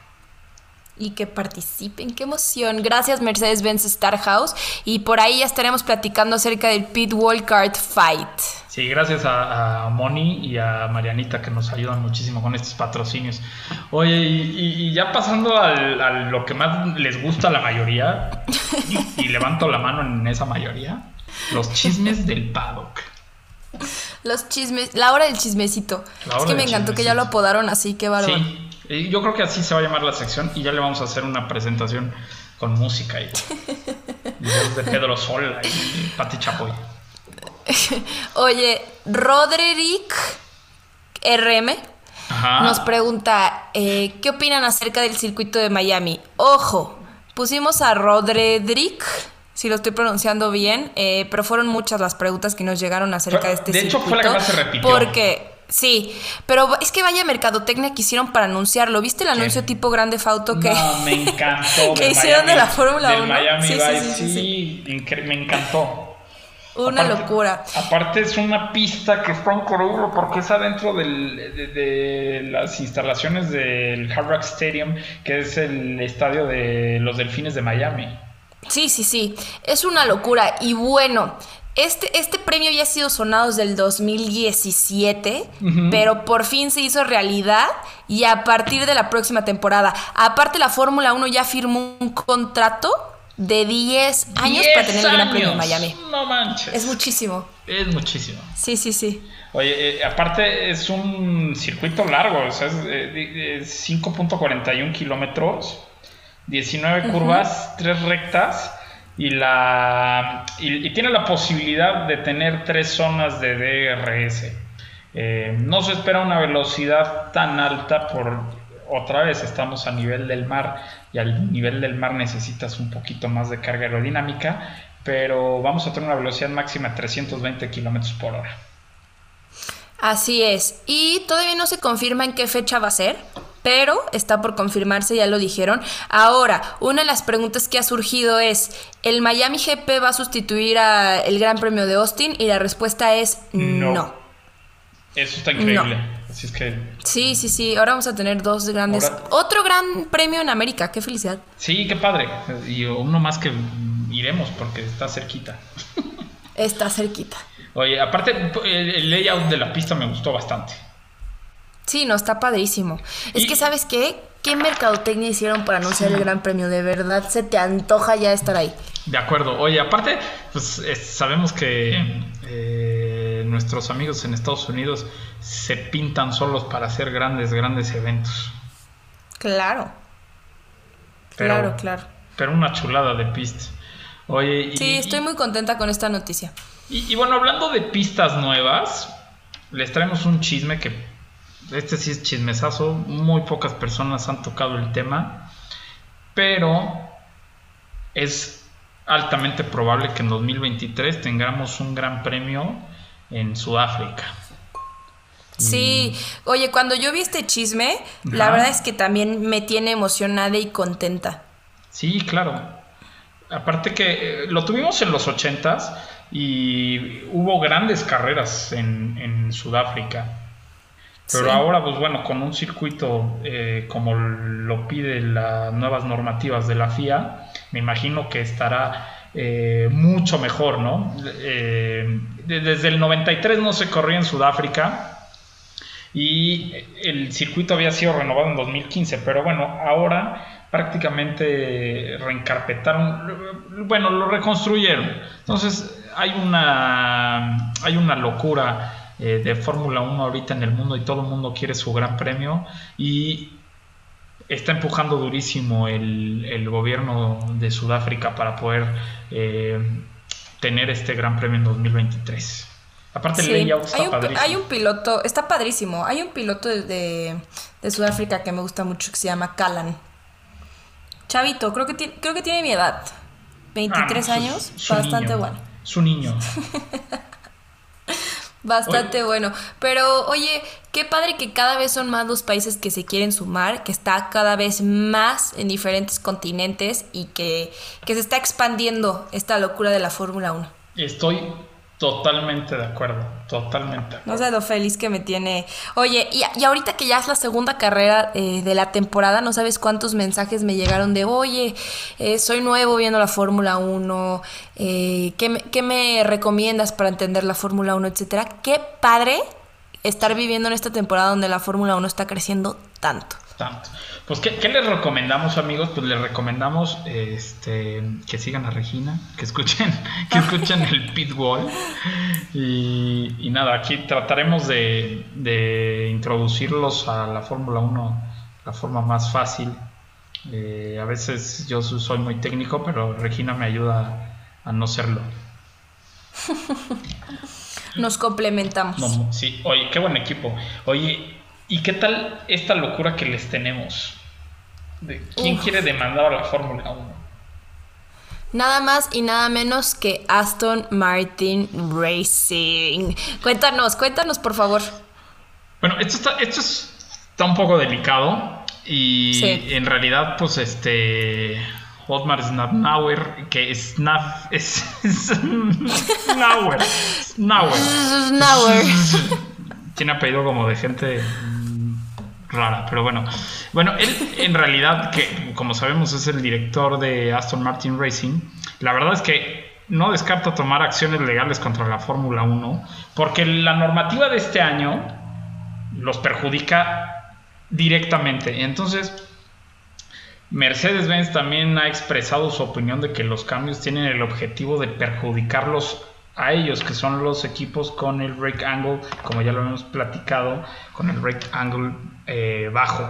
y que participen. ¡Qué emoción! Gracias Mercedes-Benz Star House y por ahí ya estaremos platicando acerca del Pit Wall Card Fight. Sí, gracias a, Moni y a Marianita que nos ayudan muchísimo con estos patrocinios. Oye, y, ya pasando a lo que más les gusta a la mayoría, y, levanto la mano en esa mayoría, los chismes del paddock. Los chismes, la hora del chismecito. es que me encantó que ya lo apodaron así, qué bárbaro. Sí, yo creo que así se va a llamar la sección y ya le vamos a hacer una presentación con música y, de Pedro Sol y Pati Chapoy. Oye, Roderick RM nos pregunta, eh, ¿qué opinan acerca del circuito de Miami? Ojo, pusimos a Roderick si lo estoy pronunciando bien, eh, pero fueron muchas las preguntas que nos llegaron acerca de este circuito. De hecho, fue la que más se repitió. Porque Sí, pero es que vaya mercadotecnia que hicieron para anunciarlo. ¿Viste el anuncio tipo grande Fauto que, no, me encantó, que hicieron de la Fórmula 1? Miami sí, sí, sí, me encantó. Una locura. Aparte es una pista que está increíble porque es adentro del, de, las instalaciones del Hard Rock Stadium, que es el estadio de los Delfines de Miami. Sí, sí, sí. Es una locura. Y bueno, este, este premio ya ha sido sonado desde el 2017, pero por fin se hizo realidad y a partir de la próxima temporada. Aparte, la Fórmula 1 ya firmó un contrato de 10 años para tener el Gran Premio en Miami. No manches. Es muchísimo. Es muchísimo. Sí, sí, sí. Oye, eh, aparte es un circuito largo, o sea, es, 5.41 eh, kilómetros, 19 curvas, 3 rectas y, la, y, tiene la posibilidad de tener tres zonas de DRS. Eh, no se espera una velocidad tan alta por otra vez estamos a nivel del mar y al nivel del mar necesitas un poquito más de carga aerodinámica, pero vamos a tener una velocidad máxima de 320 kilómetros por hora. Así es, y todavía no se confirma en qué fecha va a ser, pero está por confirmarse, ya lo dijeron. Ahora, una de las preguntas que ha surgido es, ¿el Miami GP va a sustituir al Gran Premio de Austin? Y la respuesta es no. Eso está increíble. Así es que... Sí, sí, sí. Ahora vamos a tener dos grandes... Otro gran premio en América. Qué felicidad. Sí, qué padre. Y uno más que iremos porque está cerquita. Está cerquita. Oye, aparte el layout de la pista me gustó bastante. Sí, no, está padrísimo. Es que, ¿sabes qué? ¿Qué mercadotecnia hicieron para anunciar el Gran Premio? De verdad, se te antoja ya estar ahí. De acuerdo. Oye, aparte, pues sabemos que eh, nuestros amigos en Estados Unidos se pintan solos para hacer grandes, grandes eventos. Claro. claro, claro. Pero una chulada de pista. Oye, sí, estoy muy contenta con esta noticia. y bueno, hablando de pistas nuevas, les traemos un chisme que este sí es chismesazo, muy pocas personas han tocado el tema, pero es altamente probable que en 2023 tengamos un gran premio en Sudáfrica. Sí, oye, cuando yo vi este chisme, la verdad es que también me tiene emocionada y contenta. Sí, claro. Aparte que eh, lo tuvimos en los ochentas, y hubo grandes carreras en, en Sudáfrica. Pero Sí. ahora, pues bueno, con un circuito eh, como lo pide las nuevas normativas de la FIA, me imagino que estará eh, mucho mejor, ¿no? Eh, de- desde el 93 no se corría en Sudáfrica y el circuito había sido renovado en 2015, pero bueno, ahora prácticamente reencarpetaron, bueno, lo reconstruyeron. Entonces hay una, hay una locura eh, de Fórmula 1 ahorita en el mundo y todo el mundo quiere su gran premio y está empujando durísimo el, el gobierno de Sudáfrica para poder eh, tener este gran premio en 2023. Aparte el Sí, layout está hay un, padrísimo. hay un piloto, está padrísimo. Hay un piloto de, de, Sudáfrica que me gusta mucho que se llama Callan. Chavito, creo que, ti- creo que tiene mi edad. 23 Ah, años, su- su bastante niño, bueno. Su niño. Bastante bueno. Pero oye, qué padre que cada vez son más los países que se quieren sumar, que está cada vez más en diferentes continentes y que, que se está expandiendo esta locura de la Fórmula 1. Estoy totalmente de acuerdo. Totalmente. de No acuerdo. sé lo feliz que me tiene. Oye, y, y ahorita que ya es la segunda carrera eh, de la temporada, no sabes cuántos mensajes me llegaron de, oye, eh, soy nuevo viendo la Fórmula 1, eh, ¿qué, me, qué me recomiendas para entender la Fórmula 1, etcétera? Qué padre estar viviendo en esta temporada donde la Fórmula 1 está creciendo tanto. Tanto. Pues, ¿qué, qué les recomendamos, amigos? Pues les recomendamos este, que sigan a Regina, que escuchen, que escuchen el Pitbull. Y, y nada, aquí trataremos de, de introducirlos a la Fórmula 1 la forma más fácil. Eh, a veces yo so- soy muy técnico, pero Regina me ayuda a no serlo. Nos complementamos. No, sí, oye, qué buen equipo. Oye, ¿y qué tal esta locura que les tenemos? De ¿Quién Uf. quiere demandar a la Fórmula 1? Nada más y nada menos que Aston Martin Racing. Cuéntanos, cuéntanos por favor. Bueno, esto está, esto es- está un poco delicado y Sí. en realidad, pues este Otmar Snapnauer, que es Snap, es Snauer, Snauer. Snauer. Tiene apellido como de gente rara, pero bueno. Bueno, él en realidad, que como sabemos es el director de Aston Martin Racing, la verdad es que no descarta tomar acciones legales contra la Fórmula 1, porque la normativa de este año los perjudica directamente. Entonces, Mercedes-Benz también ha expresado su opinión de que los cambios tienen el objetivo de perjudicarlos a ellos, que son los equipos con el brake angle, como ya lo hemos platicado, con el brake angle eh, bajo.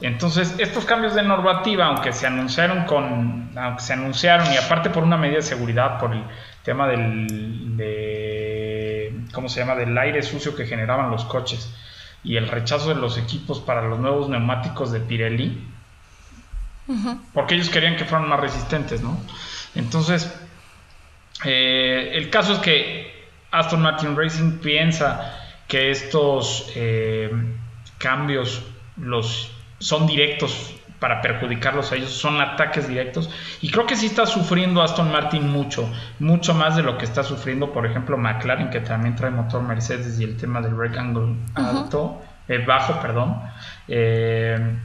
Entonces, estos cambios de normativa, aunque se anunciaron con, aunque se anunciaron y aparte por una medida de seguridad, por el tema del, de, ¿cómo se llama? Del aire sucio que generaban los coches y el rechazo de los equipos para los nuevos neumáticos de Pirelli, porque ellos querían que fueran más resistentes, ¿no? Entonces, eh, el caso es que Aston Martin Racing piensa que estos eh, cambios los son directos para perjudicarlos a ellos, son ataques directos y creo que sí está sufriendo Aston Martin mucho, mucho más de lo que está sufriendo por ejemplo McLaren que también trae motor Mercedes y el tema del brake angle alto, eh, bajo, perdón. Eh,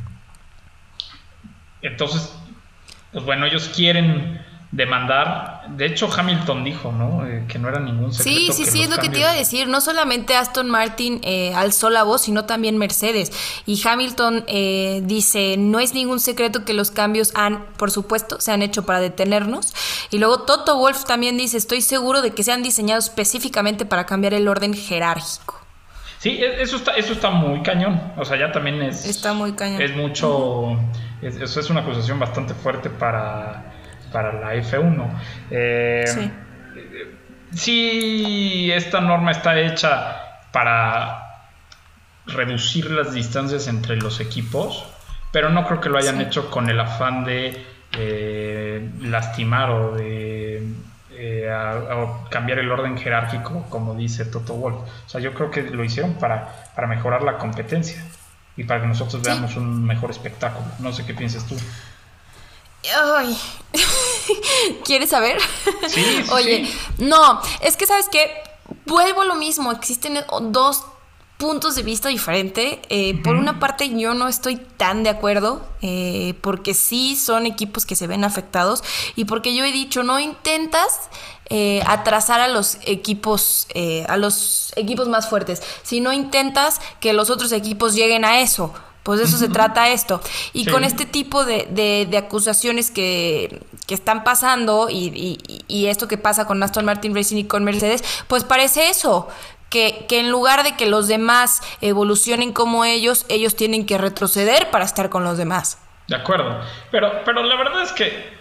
entonces, pues bueno, ellos quieren demandar. De hecho, Hamilton dijo, ¿no? Eh, que no era ningún secreto. Sí, sí, que sí, es lo que te iba a decir. No solamente Aston Martin eh, alzó la voz, sino también Mercedes. Y Hamilton eh, dice, no es ningún secreto que los cambios han, por supuesto, se han hecho para detenernos. Y luego Toto Wolf también dice, estoy seguro de que se han diseñado específicamente para cambiar el orden jerárquico. Sí, e- eso está, eso está muy cañón. O sea, ya también es. Está muy cañón. Es mucho. es- eso es una acusación bastante fuerte para, para la F1. Eh, Sí. sí, esta norma está hecha para reducir las distancias entre los equipos, pero no creo que lo hayan Sí. hecho con el afán de eh, lastimar o de eh, a- a cambiar el orden jerárquico, como dice Toto Wolf. O sea, yo creo que lo hicieron para, para mejorar la competencia y para que nosotros Sí. veamos un mejor espectáculo. No sé qué piensas tú. Ay. ¿Quieres saber? Sí, sí, Oye, sí. no, es que sabes que vuelvo a lo mismo, existen dos puntos de vista diferentes. Eh, Por una parte yo no estoy tan de acuerdo, eh, porque sí son equipos que se ven afectados y porque yo he dicho, no intentas eh, atrasar a los equipos, eh, a los equipos más fuertes, sino intentas que los otros equipos lleguen a eso. Pues de eso se trata esto. Y Sí. con este tipo de, de- de acusaciones que, que están pasando y, y- y esto que pasa con Aston Martin Racing y con Mercedes, pues parece eso. Que, que en lugar de que los demás evolucionen como ellos, ellos tienen que retroceder para estar con los demás. De acuerdo. Pero, pero la verdad es que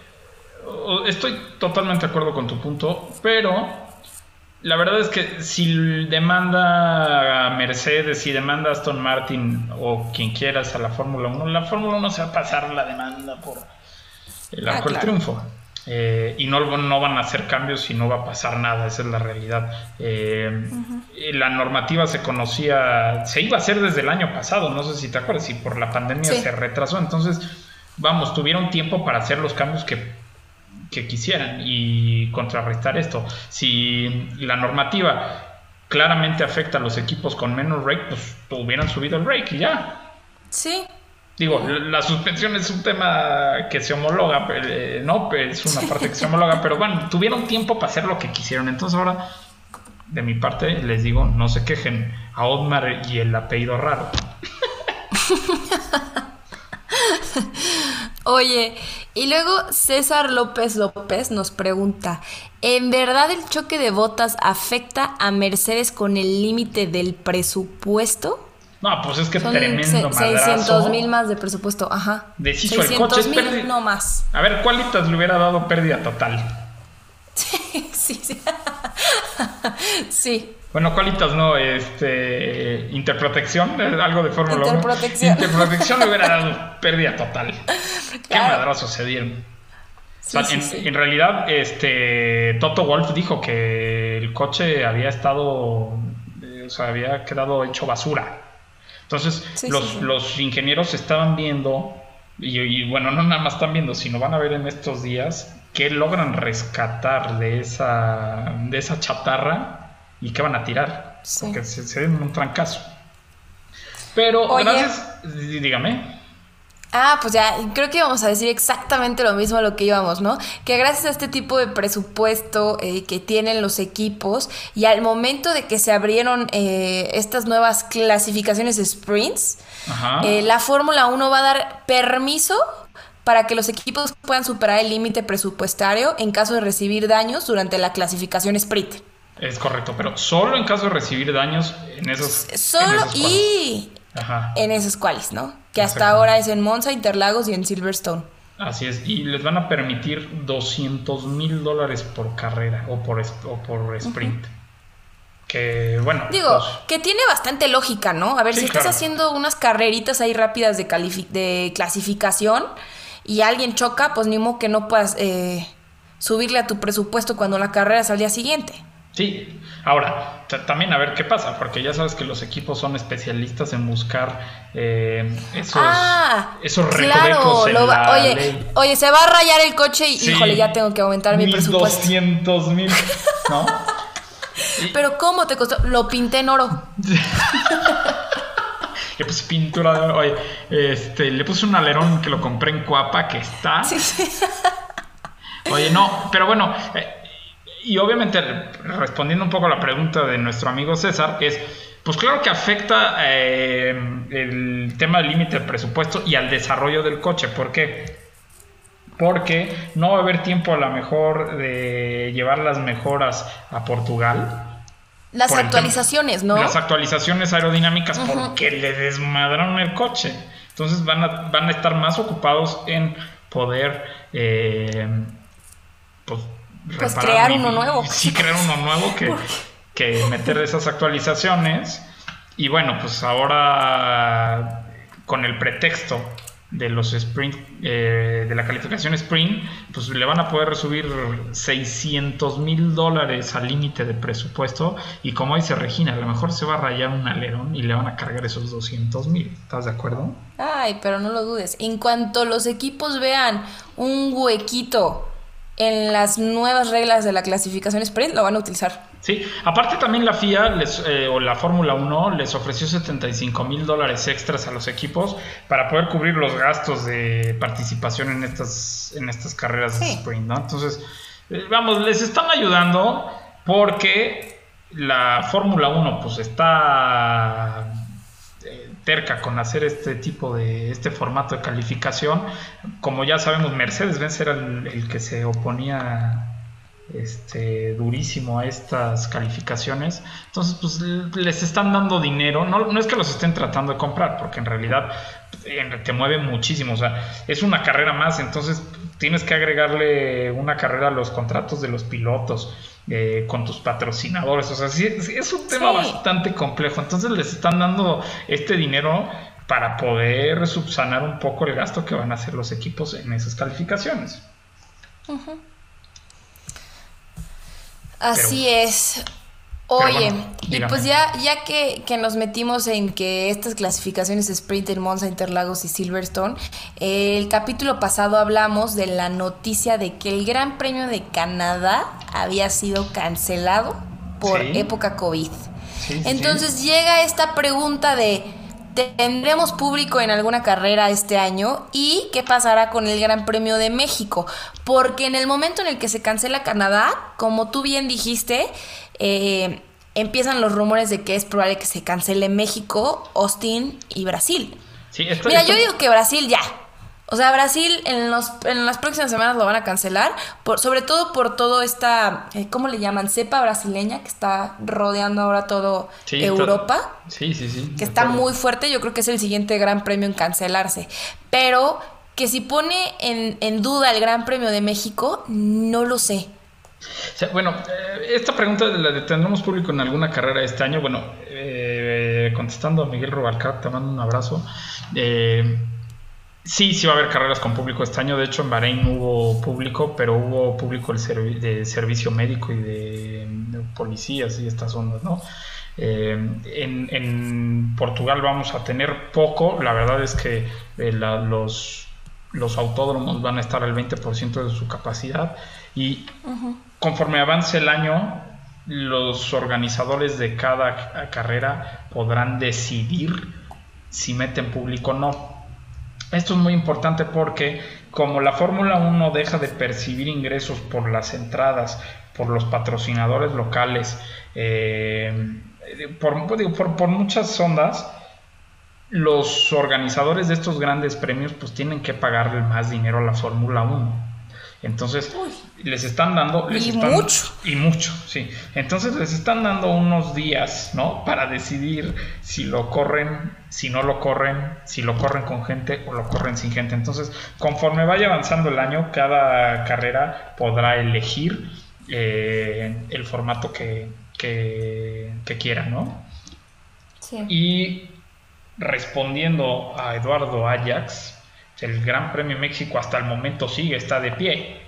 estoy totalmente de acuerdo con tu punto, pero la verdad es que si demanda a Mercedes, si demanda a Aston Martin o quien quieras a la Fórmula 1, la Fórmula 1 se va a pasar la demanda por el Ah, arco del claro. triunfo. Eh, y no, no van a hacer cambios y no va a pasar nada, esa es la realidad. Eh, La normativa se conocía, se iba a hacer desde el año pasado, no sé si te acuerdas, y por la pandemia Sí. se retrasó. Entonces, vamos, tuvieron tiempo para hacer los cambios que, que quisieran y contrarrestar esto. Si la normativa claramente afecta a los equipos con menos rake, pues hubieran subido el rake y ya. Sí. Digo, la suspensión es un tema que se homologa, eh, no, es una parte que se homologa, pero bueno, tuvieron tiempo para hacer lo que quisieron. Entonces ahora, de mi parte, les digo, no se quejen a Otmar y el apellido raro. Oye, y luego César López López nos pregunta, ¿en verdad el choque de botas afecta a Mercedes con el límite del presupuesto? No, pues es que Son tremendo se- madrazo. 600 mil más de presupuesto, ajá. Deshizo el 600 coche, es mil, no más. A ver, ¿cuálitas le hubiera dado pérdida total? sí, sí. sí. Bueno, cualitas no, este. Interprotección, eh, algo de Fórmula 1. Interprotección. Interprotección le hubiera dado pérdida total. Qué madrazos se dieron. Sí, O sea, sí, en, sí. en realidad, este Toto Wolf dijo que el coche había estado, eh, o sea, había quedado hecho basura. Entonces, los, los ingenieros estaban viendo, y, y bueno, no nada más están viendo, sino van a ver en estos días qué logran rescatar de esa, de esa chatarra y qué van a tirar. Sí. Porque se, se den un trancazo. Pero, Oye. gracias, dí- dígame. Ah, pues ya, creo que íbamos a decir exactamente lo mismo a lo que íbamos, ¿no? Que gracias a este tipo de presupuesto eh, que tienen los equipos y al momento de que se abrieron eh, estas nuevas clasificaciones de sprints, Ajá. eh, la Fórmula 1 va a dar permiso para que los equipos puedan superar el límite presupuestario en caso de recibir daños durante la clasificación sprint. Es correcto, pero solo en caso de recibir daños en esos. en Solo esos cuadros. y Ajá. en esos cuales, ¿no? Que hasta ahora es en Monza, Interlagos y en Silverstone. Así es. Y les van a permitir 200 mil dólares por carrera o por, o por sprint. Que bueno. Digo, pues, que tiene bastante lógica, ¿no? A ver, Sí, si estás claro. haciendo unas carreritas ahí rápidas de, de clasificación y alguien choca, pues ni modo que no puedas eh, subirle a tu presupuesto cuando la carrera es al día siguiente. Sí. Ahora, ta- también a ver qué pasa, porque ya sabes que los equipos son especialistas en buscar eh, esos, ah, esos claro. recovecos en lo va- la oye, ley. oye, se va a rayar el coche y, Sí. híjole, ya tengo que aumentar mi presupuesto. 1200 mil, ¿no? Pero ¿cómo te costó? Lo pinté en oro. Le puse pintura de oro. Oye, este, le puse un alerón que lo compré en Cuapa, que está. Sí, sí. Oye, no, pero bueno, eh, y obviamente respondiendo un poco a la pregunta de nuestro amigo César, es, pues claro que afecta eh, el tema del límite del presupuesto y al desarrollo del coche. ¿Por qué? Porque no va a haber tiempo a lo mejor de llevar las mejoras a Portugal. Las Por actualizaciones, ¿no? Las actualizaciones aerodinámicas porque le desmadraron el coche. Entonces van a, van a estar más ocupados en poder eh, pues, Pues crear y- uno nuevo. Sí, crear uno nuevo que, que meter esas actualizaciones. Y bueno, pues ahora con el pretexto de los sprint, eh, de la calificación sprint, pues le van a poder subir 600 mil dólares al límite de presupuesto y como dice Regina, a lo mejor se va a rayar un alerón y le van a cargar esos 200 mil. ¿Estás de acuerdo? Ay, pero no lo dudes. En cuanto los equipos vean un huequito en las nuevas reglas de la clasificación sprint, lo van a utilizar. Sí, aparte también la FIA les, eh, o la Fórmula 1 les ofreció 75 mil dólares extras a los equipos para poder cubrir los gastos de participación en estas, en estas carreras de sprint, ¿no? Entonces, eh, vamos, les están ayudando porque la Fórmula 1 pues está terca con hacer este tipo de este formato de calificación. Como ya sabemos, Mercedes-Benz era el, el que se oponía este, durísimo a estas calificaciones. Entonces, pues les están dando dinero. No, no es que los estén tratando de comprar, porque en realidad te mueve muchísimo. O sea, es una carrera más, entonces tienes que agregarle una carrera a los contratos de los pilotos. Eh, con tus patrocinadores, o sea, sí, es un tema bastante complejo. Entonces les están dando este dinero para poder subsanar un poco el gasto que van a hacer los equipos en esas calificaciones. Así es. Oye, y pues ya, ya que, nos metimos en que estas clasificaciones sprint en Monza, Interlagos y Silverstone, el capítulo pasado hablamos de la noticia de que el Gran Premio de Canadá había sido cancelado por época COVID. Entonces llega esta pregunta de ¿Tendremos público en alguna carrera este año? ¿Y qué pasará con el Gran Premio de México? Porque en el momento en el que se cancela Canadá, como tú bien dijiste, eh, empiezan los rumores de que es probable que se cancele México, Austin y Brasil. Mira, yo digo que Brasil ya. O sea, Brasil en, los, en las próximas semanas lo van a cancelar, por, sobre todo por todo esta, eh, ¿cómo le llaman? Cepa brasileña que está rodeando ahora todo Europa. sí, sí, sí. Que está muy fuerte, yo creo que es el siguiente gran premio en cancelarse. Pero que si pone en, duda el Gran Premio de México, no lo sé. Bueno, eh, esta pregunta de la de tendremos público en alguna carrera este año, bueno, eh, contestando a Miguel Rubalcaba, te mando un abrazo. Eh, Sí, sí va a haber carreras con público este año. De hecho, en Bahrein hubo público, pero hubo público de servicio médico y de, policías y estas ondas, ¿no? Eh, en, Portugal vamos a tener poco. La verdad es que los autódromos van a estar al 20% de su capacidad y conforme avance el año, los organizadores de cada carrera podrán decidir si meten público o no esto es muy importante porque como la Fórmula 1 deja de percibir ingresos por las entradas, por los patrocinadores locales, eh, por, por, muchas ondas, los organizadores de estos grandes premios pues tienen que pagarle más dinero a la Fórmula 1. Entonces, les están dando... y mucho. Y mucho, sí. Entonces, les están dando unos días, ¿no? Para decidir si lo corren, si no lo corren, si lo corren con gente o lo corren sin gente. Entonces, conforme vaya avanzando el año, cada carrera podrá elegir eh, el formato que, que, que quiera, ¿no? Sí. Y respondiendo a Eduardo Ajax, el Gran Premio México hasta el momento sigue, está de pie.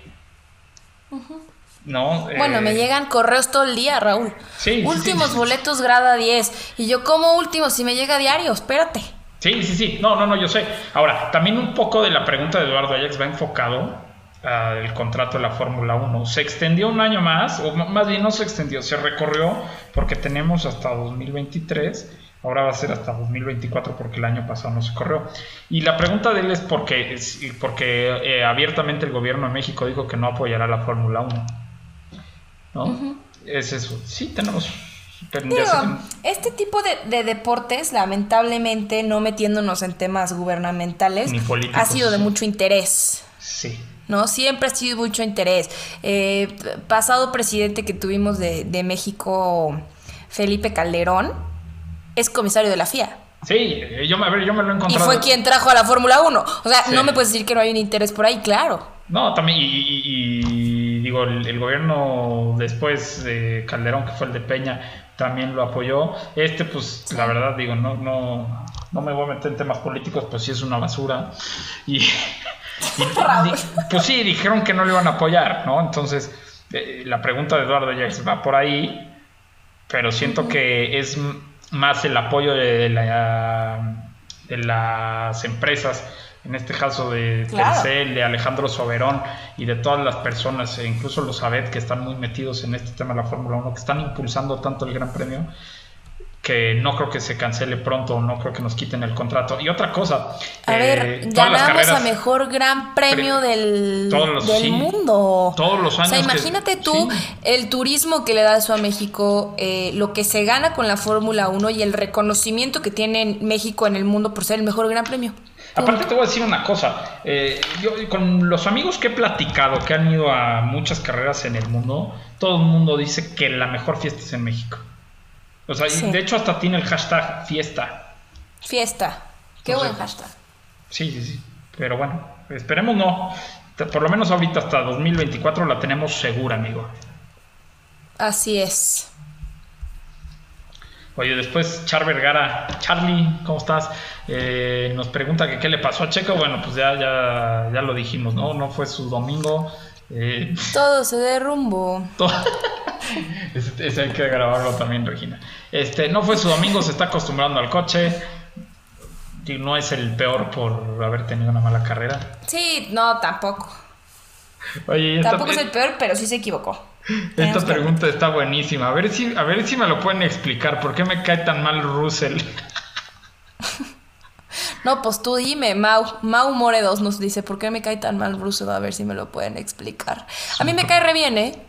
¿No? Bueno, me eh, llegan correos todo el día, Raúl. Sí, Últimos boletos grada 10. Y yo, como último? Si me llega diario, espérate. Sí, sí, sí. No, no, no, yo sé. Ahora, también un poco de la pregunta de Eduardo Ajax va enfocado al contrato de la Fórmula 1. Se extendió un año más, o más bien no se extendió, se recorrió porque tenemos hasta 2023 ahora va a ser hasta 2024 porque el año pasado no se corrió. Y la pregunta de él es porque, porque eh, abiertamente el gobierno de México dijo que no apoyará la Fórmula 1. ¿No? Es eso. Sí, tenemos... este tipo de, deportes, lamentablemente, no metiéndonos en temas gubernamentales, ha sido de mucho interés. Sí. ¿no? Siempre ha sido mucho interés. Eh, pasado presidente que tuvimos de, de México, Felipe Calderón, es comisario de la FIA. Sí, yo, a ver, yo me lo he encontrado. Y fue quien trajo a la Fórmula 1. O sea, no me puedes decir que no hay un interés por ahí, claro. No, también, y, digo, el, gobierno después de Calderón, que fue el de Peña, también lo apoyó. Este, pues, la verdad, digo, no, no, no me voy a meter en temas políticos, pues sí es una basura. Y, pues sí, dijeron que no le iban a apoyar, ¿no? Entonces, eh, la pregunta de Eduardo Jax va por ahí, pero siento que es más el apoyo de, la- de las empresas, en este caso de Claro. Telcel, de Alejandro Soberón y de todas las personas, e incluso los ABET que están muy metidos en este tema de la Fórmula 1, que están impulsando tanto el Gran Premio, que no creo que se cancele pronto, no creo que nos quiten el contrato. Y otra cosa, A eh, ver, ganamos a mejor gran premio Pre- del, todos los- del sí, mundo. todos los O sea, años que- imagínate tú sí. el turismo que le da eso a México, eh, lo que se gana con la Fórmula 1 y el reconocimiento que tiene México en el mundo por ser el mejor gran premio. Aparte te voy a decir una cosa, eh, yo con los amigos que he platicado, que han ido a muchas carreras en el mundo, todo el mundo dice que la mejor fiesta es en México. O sea, Sí. de hecho hasta tiene el hashtag fiesta. Fiesta. Qué O sea, buen hashtag. Sí, sí, sí. Pero bueno, esperemos no. Por lo menos ahorita hasta 2024 la tenemos segura, amigo. Así es. Oye, después Char Vergara, Charlie, ¿cómo estás? Eh, nos pregunta que qué le pasó a Checo. Bueno, pues ya, ya, ya lo dijimos, ¿no? No fue su domingo. Eh, Todo se derrumbó. todo- ese, ese hay que grabarlo también, Regina. Este, no fue su domingo, se está acostumbrando al coche. Y no es el peor por haber tenido una mala carrera. Sí, no, tampoco. Oye, Tampoco es el peor, pero sí se equivocó. esta pregunta está buenísima. A ver si, a ver si me lo pueden explicar. ¿Por qué me cae tan mal Russell? No, pues tú dime, Mau, Mau More 2 nos dice, ¿por qué me cae tan mal Russell? A ver si me lo pueden explicar. A mí me cae re bien, ¿eh?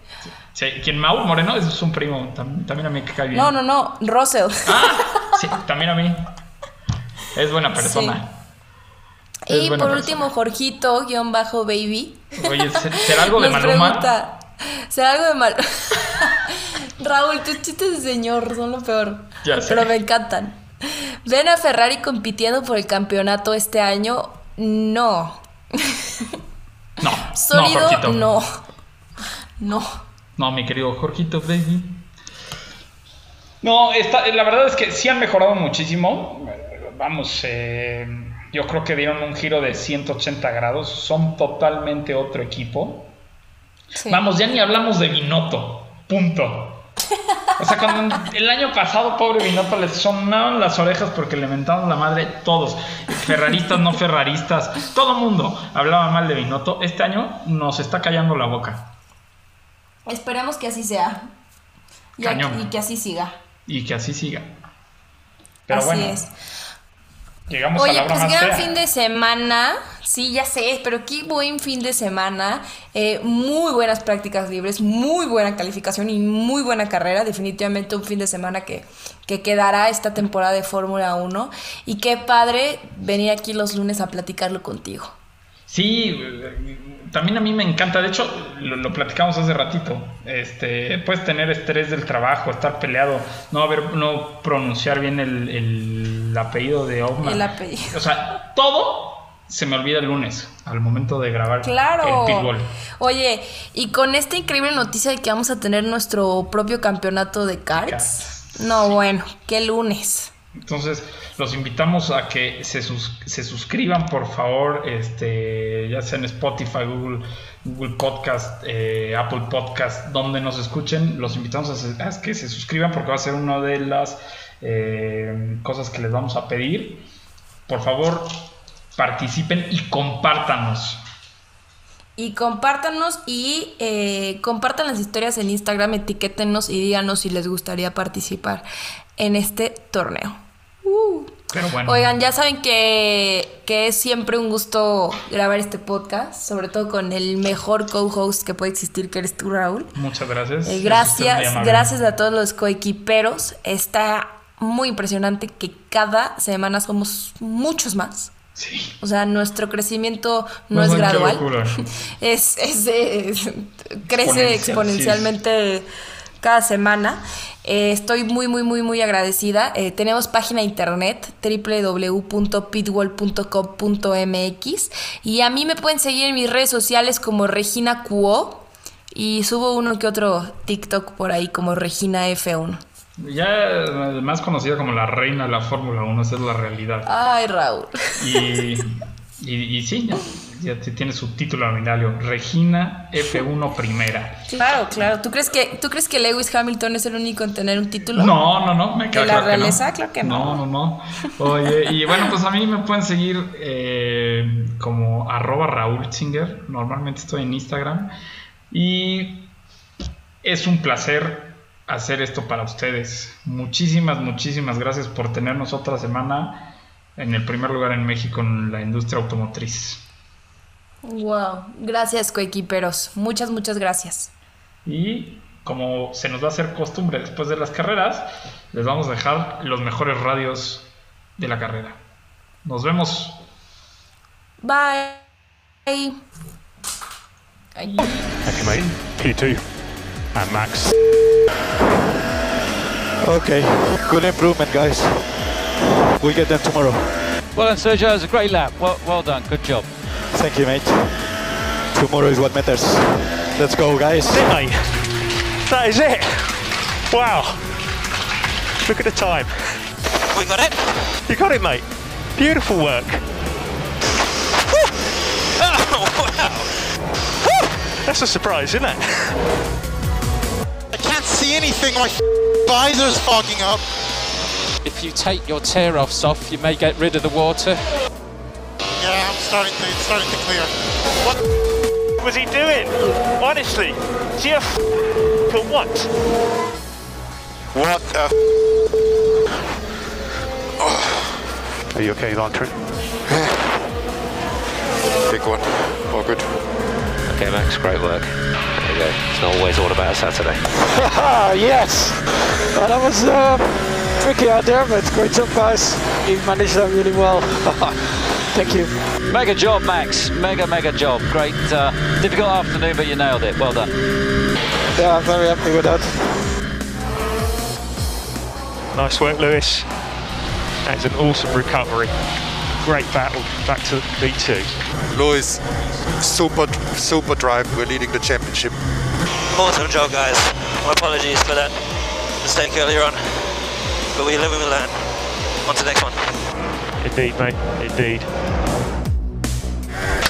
Sí, ¿Quién? Mau Moreno, es un primo. tam- También a mí que cae bien. No, no, no, Russell. Ah, sí, también a mí. Es buena persona. Es y buena por persona. último, Jorgito, guion bajo baby. Oye, ¿se- ¿será algo de nos Maluma? pregunta, ¿será algo de mal? Raúl, tus chistes de señor son lo peor. Ya sé. Pero me encantan. ¿Ven a Ferrari compitiendo por el campeonato este año? No. No, Sólido, no, no. No. No, mi querido Jorgito, baby. No, la verdad es que sí han mejorado muchísimo. Vamos, eh, yo creo que dieron un giro de 180 grados. Son totalmente otro equipo. Sí. Vamos, ya ni hablamos de Binotto. Punto. O sea, cuando el año pasado, pobre Binotto, le sonaron las orejas porque le mentaron la madre todos. Ferraristas, no ferraristas, todo mundo hablaba mal de Binotto. Este año nos está callando la boca. Esperemos que así sea. Y, Cañón. y que así siga. Y que así siga. Pero así bueno, es. Llegamos a la Oye, hora pues más gran fea. fin de semana. Sí, ya sé, pero qué buen fin de semana. Eh, muy buenas prácticas libres, muy buena calificación y muy buena carrera. Definitivamente un fin de semana que, que quedará esta temporada de Fórmula 1. Y qué padre venir aquí los lunes a platicarlo contigo. Sí, también a mí me encanta. De hecho, lo, lo platicamos hace ratito. Este, puedes tener estrés del trabajo, estar peleado, no haber, no pronunciar bien el, el apellido de Oman. El apellido. O sea, todo se me olvida el lunes al momento de grabar Claro. el pitbull. Oye, y con esta increíble noticia de que vamos a tener nuestro propio campeonato de. Karts. No, bueno, qué lunes. Entonces, los invitamos a que se, sus- se suscriban, por favor, este, ya sea en Spotify, Google, Google Podcast, eh, Apple Podcast, donde nos escuchen. Los invitamos a, que se suscriban porque va a ser una de las eh, cosas que les vamos a pedir. Por favor, participen y compártanos. Y compártanos y eh, compartan las historias en Instagram, etiquétenos y díganos si les gustaría participar en este torneo. Pero bueno, Oigan, ya saben que, que es siempre un gusto grabar este podcast, sobre todo con el mejor co-host que puede existir, que eres tú, Raúl. muchas gracias. Eh, Es gracias, gracias a todos los coequiperos. Está muy impresionante que cada semana somos muchos más. Sí. O sea, nuestro crecimiento no, No es gradual. Es, es, eh, crece Exponencial, exponencialmente cada semana. Eh, estoy muy, muy, muy, muy agradecida. Eh, tenemos página internet www.pitwall.com.mx y a mí me pueden seguir en mis redes sociales como Regina Cuo y subo uno que otro TikTok por ahí como Regina F1. Ya más conocida como la reina de la Fórmula 1, esa es la realidad. Ay, Raúl. Y, y, y sí, ya, ya tiene su título nominario, Regina F1 Primera. Claro, claro. ¿Tú crees que tú crees que Lewis Hamilton es el único en tener un título? No, no, no, me queda ¿De la claro que no. realeza? Claro que no. No, no, no. Oye, y bueno, pues a mí me pueden seguir eh, como arroba Raúl Singer. Normalmente estoy en Instagram. Y es un placer hacer esto para ustedes. Muchísimas, muchísimas gracias por tenernos otra semana en el primer lugar en México en la industria automotriz. Wow. Gracias, coequiperos. Muchas, muchas gracias. Y como se nos va a hacer costumbre después de las carreras, les vamos a dejar los mejores radios de la carrera. Nos vemos. Bye. Ay. Thank you, mate. P2 and Max. Okay, good improvement, guys. We'll get them tomorrow. Well done, Sergio. It was a great lap. Well, well done. Good job. Thank you, mate. Tomorrow is what matters. Let's go, guys. That's it, mate. That is it. Wow. Look at the time. We got it. You got it, mate. Beautiful work. Oh, wow. That's a surprise, isn't it? I can't see anything. My visor's fogging up. If you take your tear offs off, you may get rid of the water. Yeah, I'm starting to. It's starting to clear. What was he doing? Honestly, is he a f- for what? What the? Are you okay, Lantern? Big one. All good. Okay, Max, great work. There you go. It's not always all about Saturday. Yes! That was uh, tricky out there, but great job, guys. You managed that really well. Thank you. Mega job, Max. Mega, mega job. Great. Uh, difficult afternoon, but you nailed it. Well done. Yeah, I'm very happy with that. Nice work, Lewis. That is an awesome recovery. Great battle back to B2. Lewis, super, super drive. We're leading the championship. Awesome job, guys. My apologies for that mistake earlier on. But we live and we learn. On to the next one. Indeed, mate. Indeed.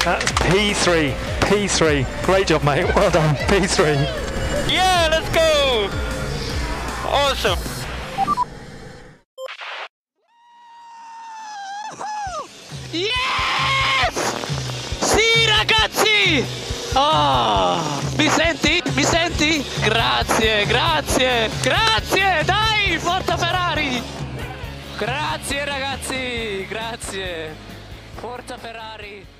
That's P3. P3. Great job, mate. Well done. P3. Yeah, let's go! Awesome. Yes! Sì, ragazzi! Oh, mi senti? Senti? Grazie, grazie, grazie! Dai, forza Ferrari! Grazie ragazzi, grazie! Forza Ferrari!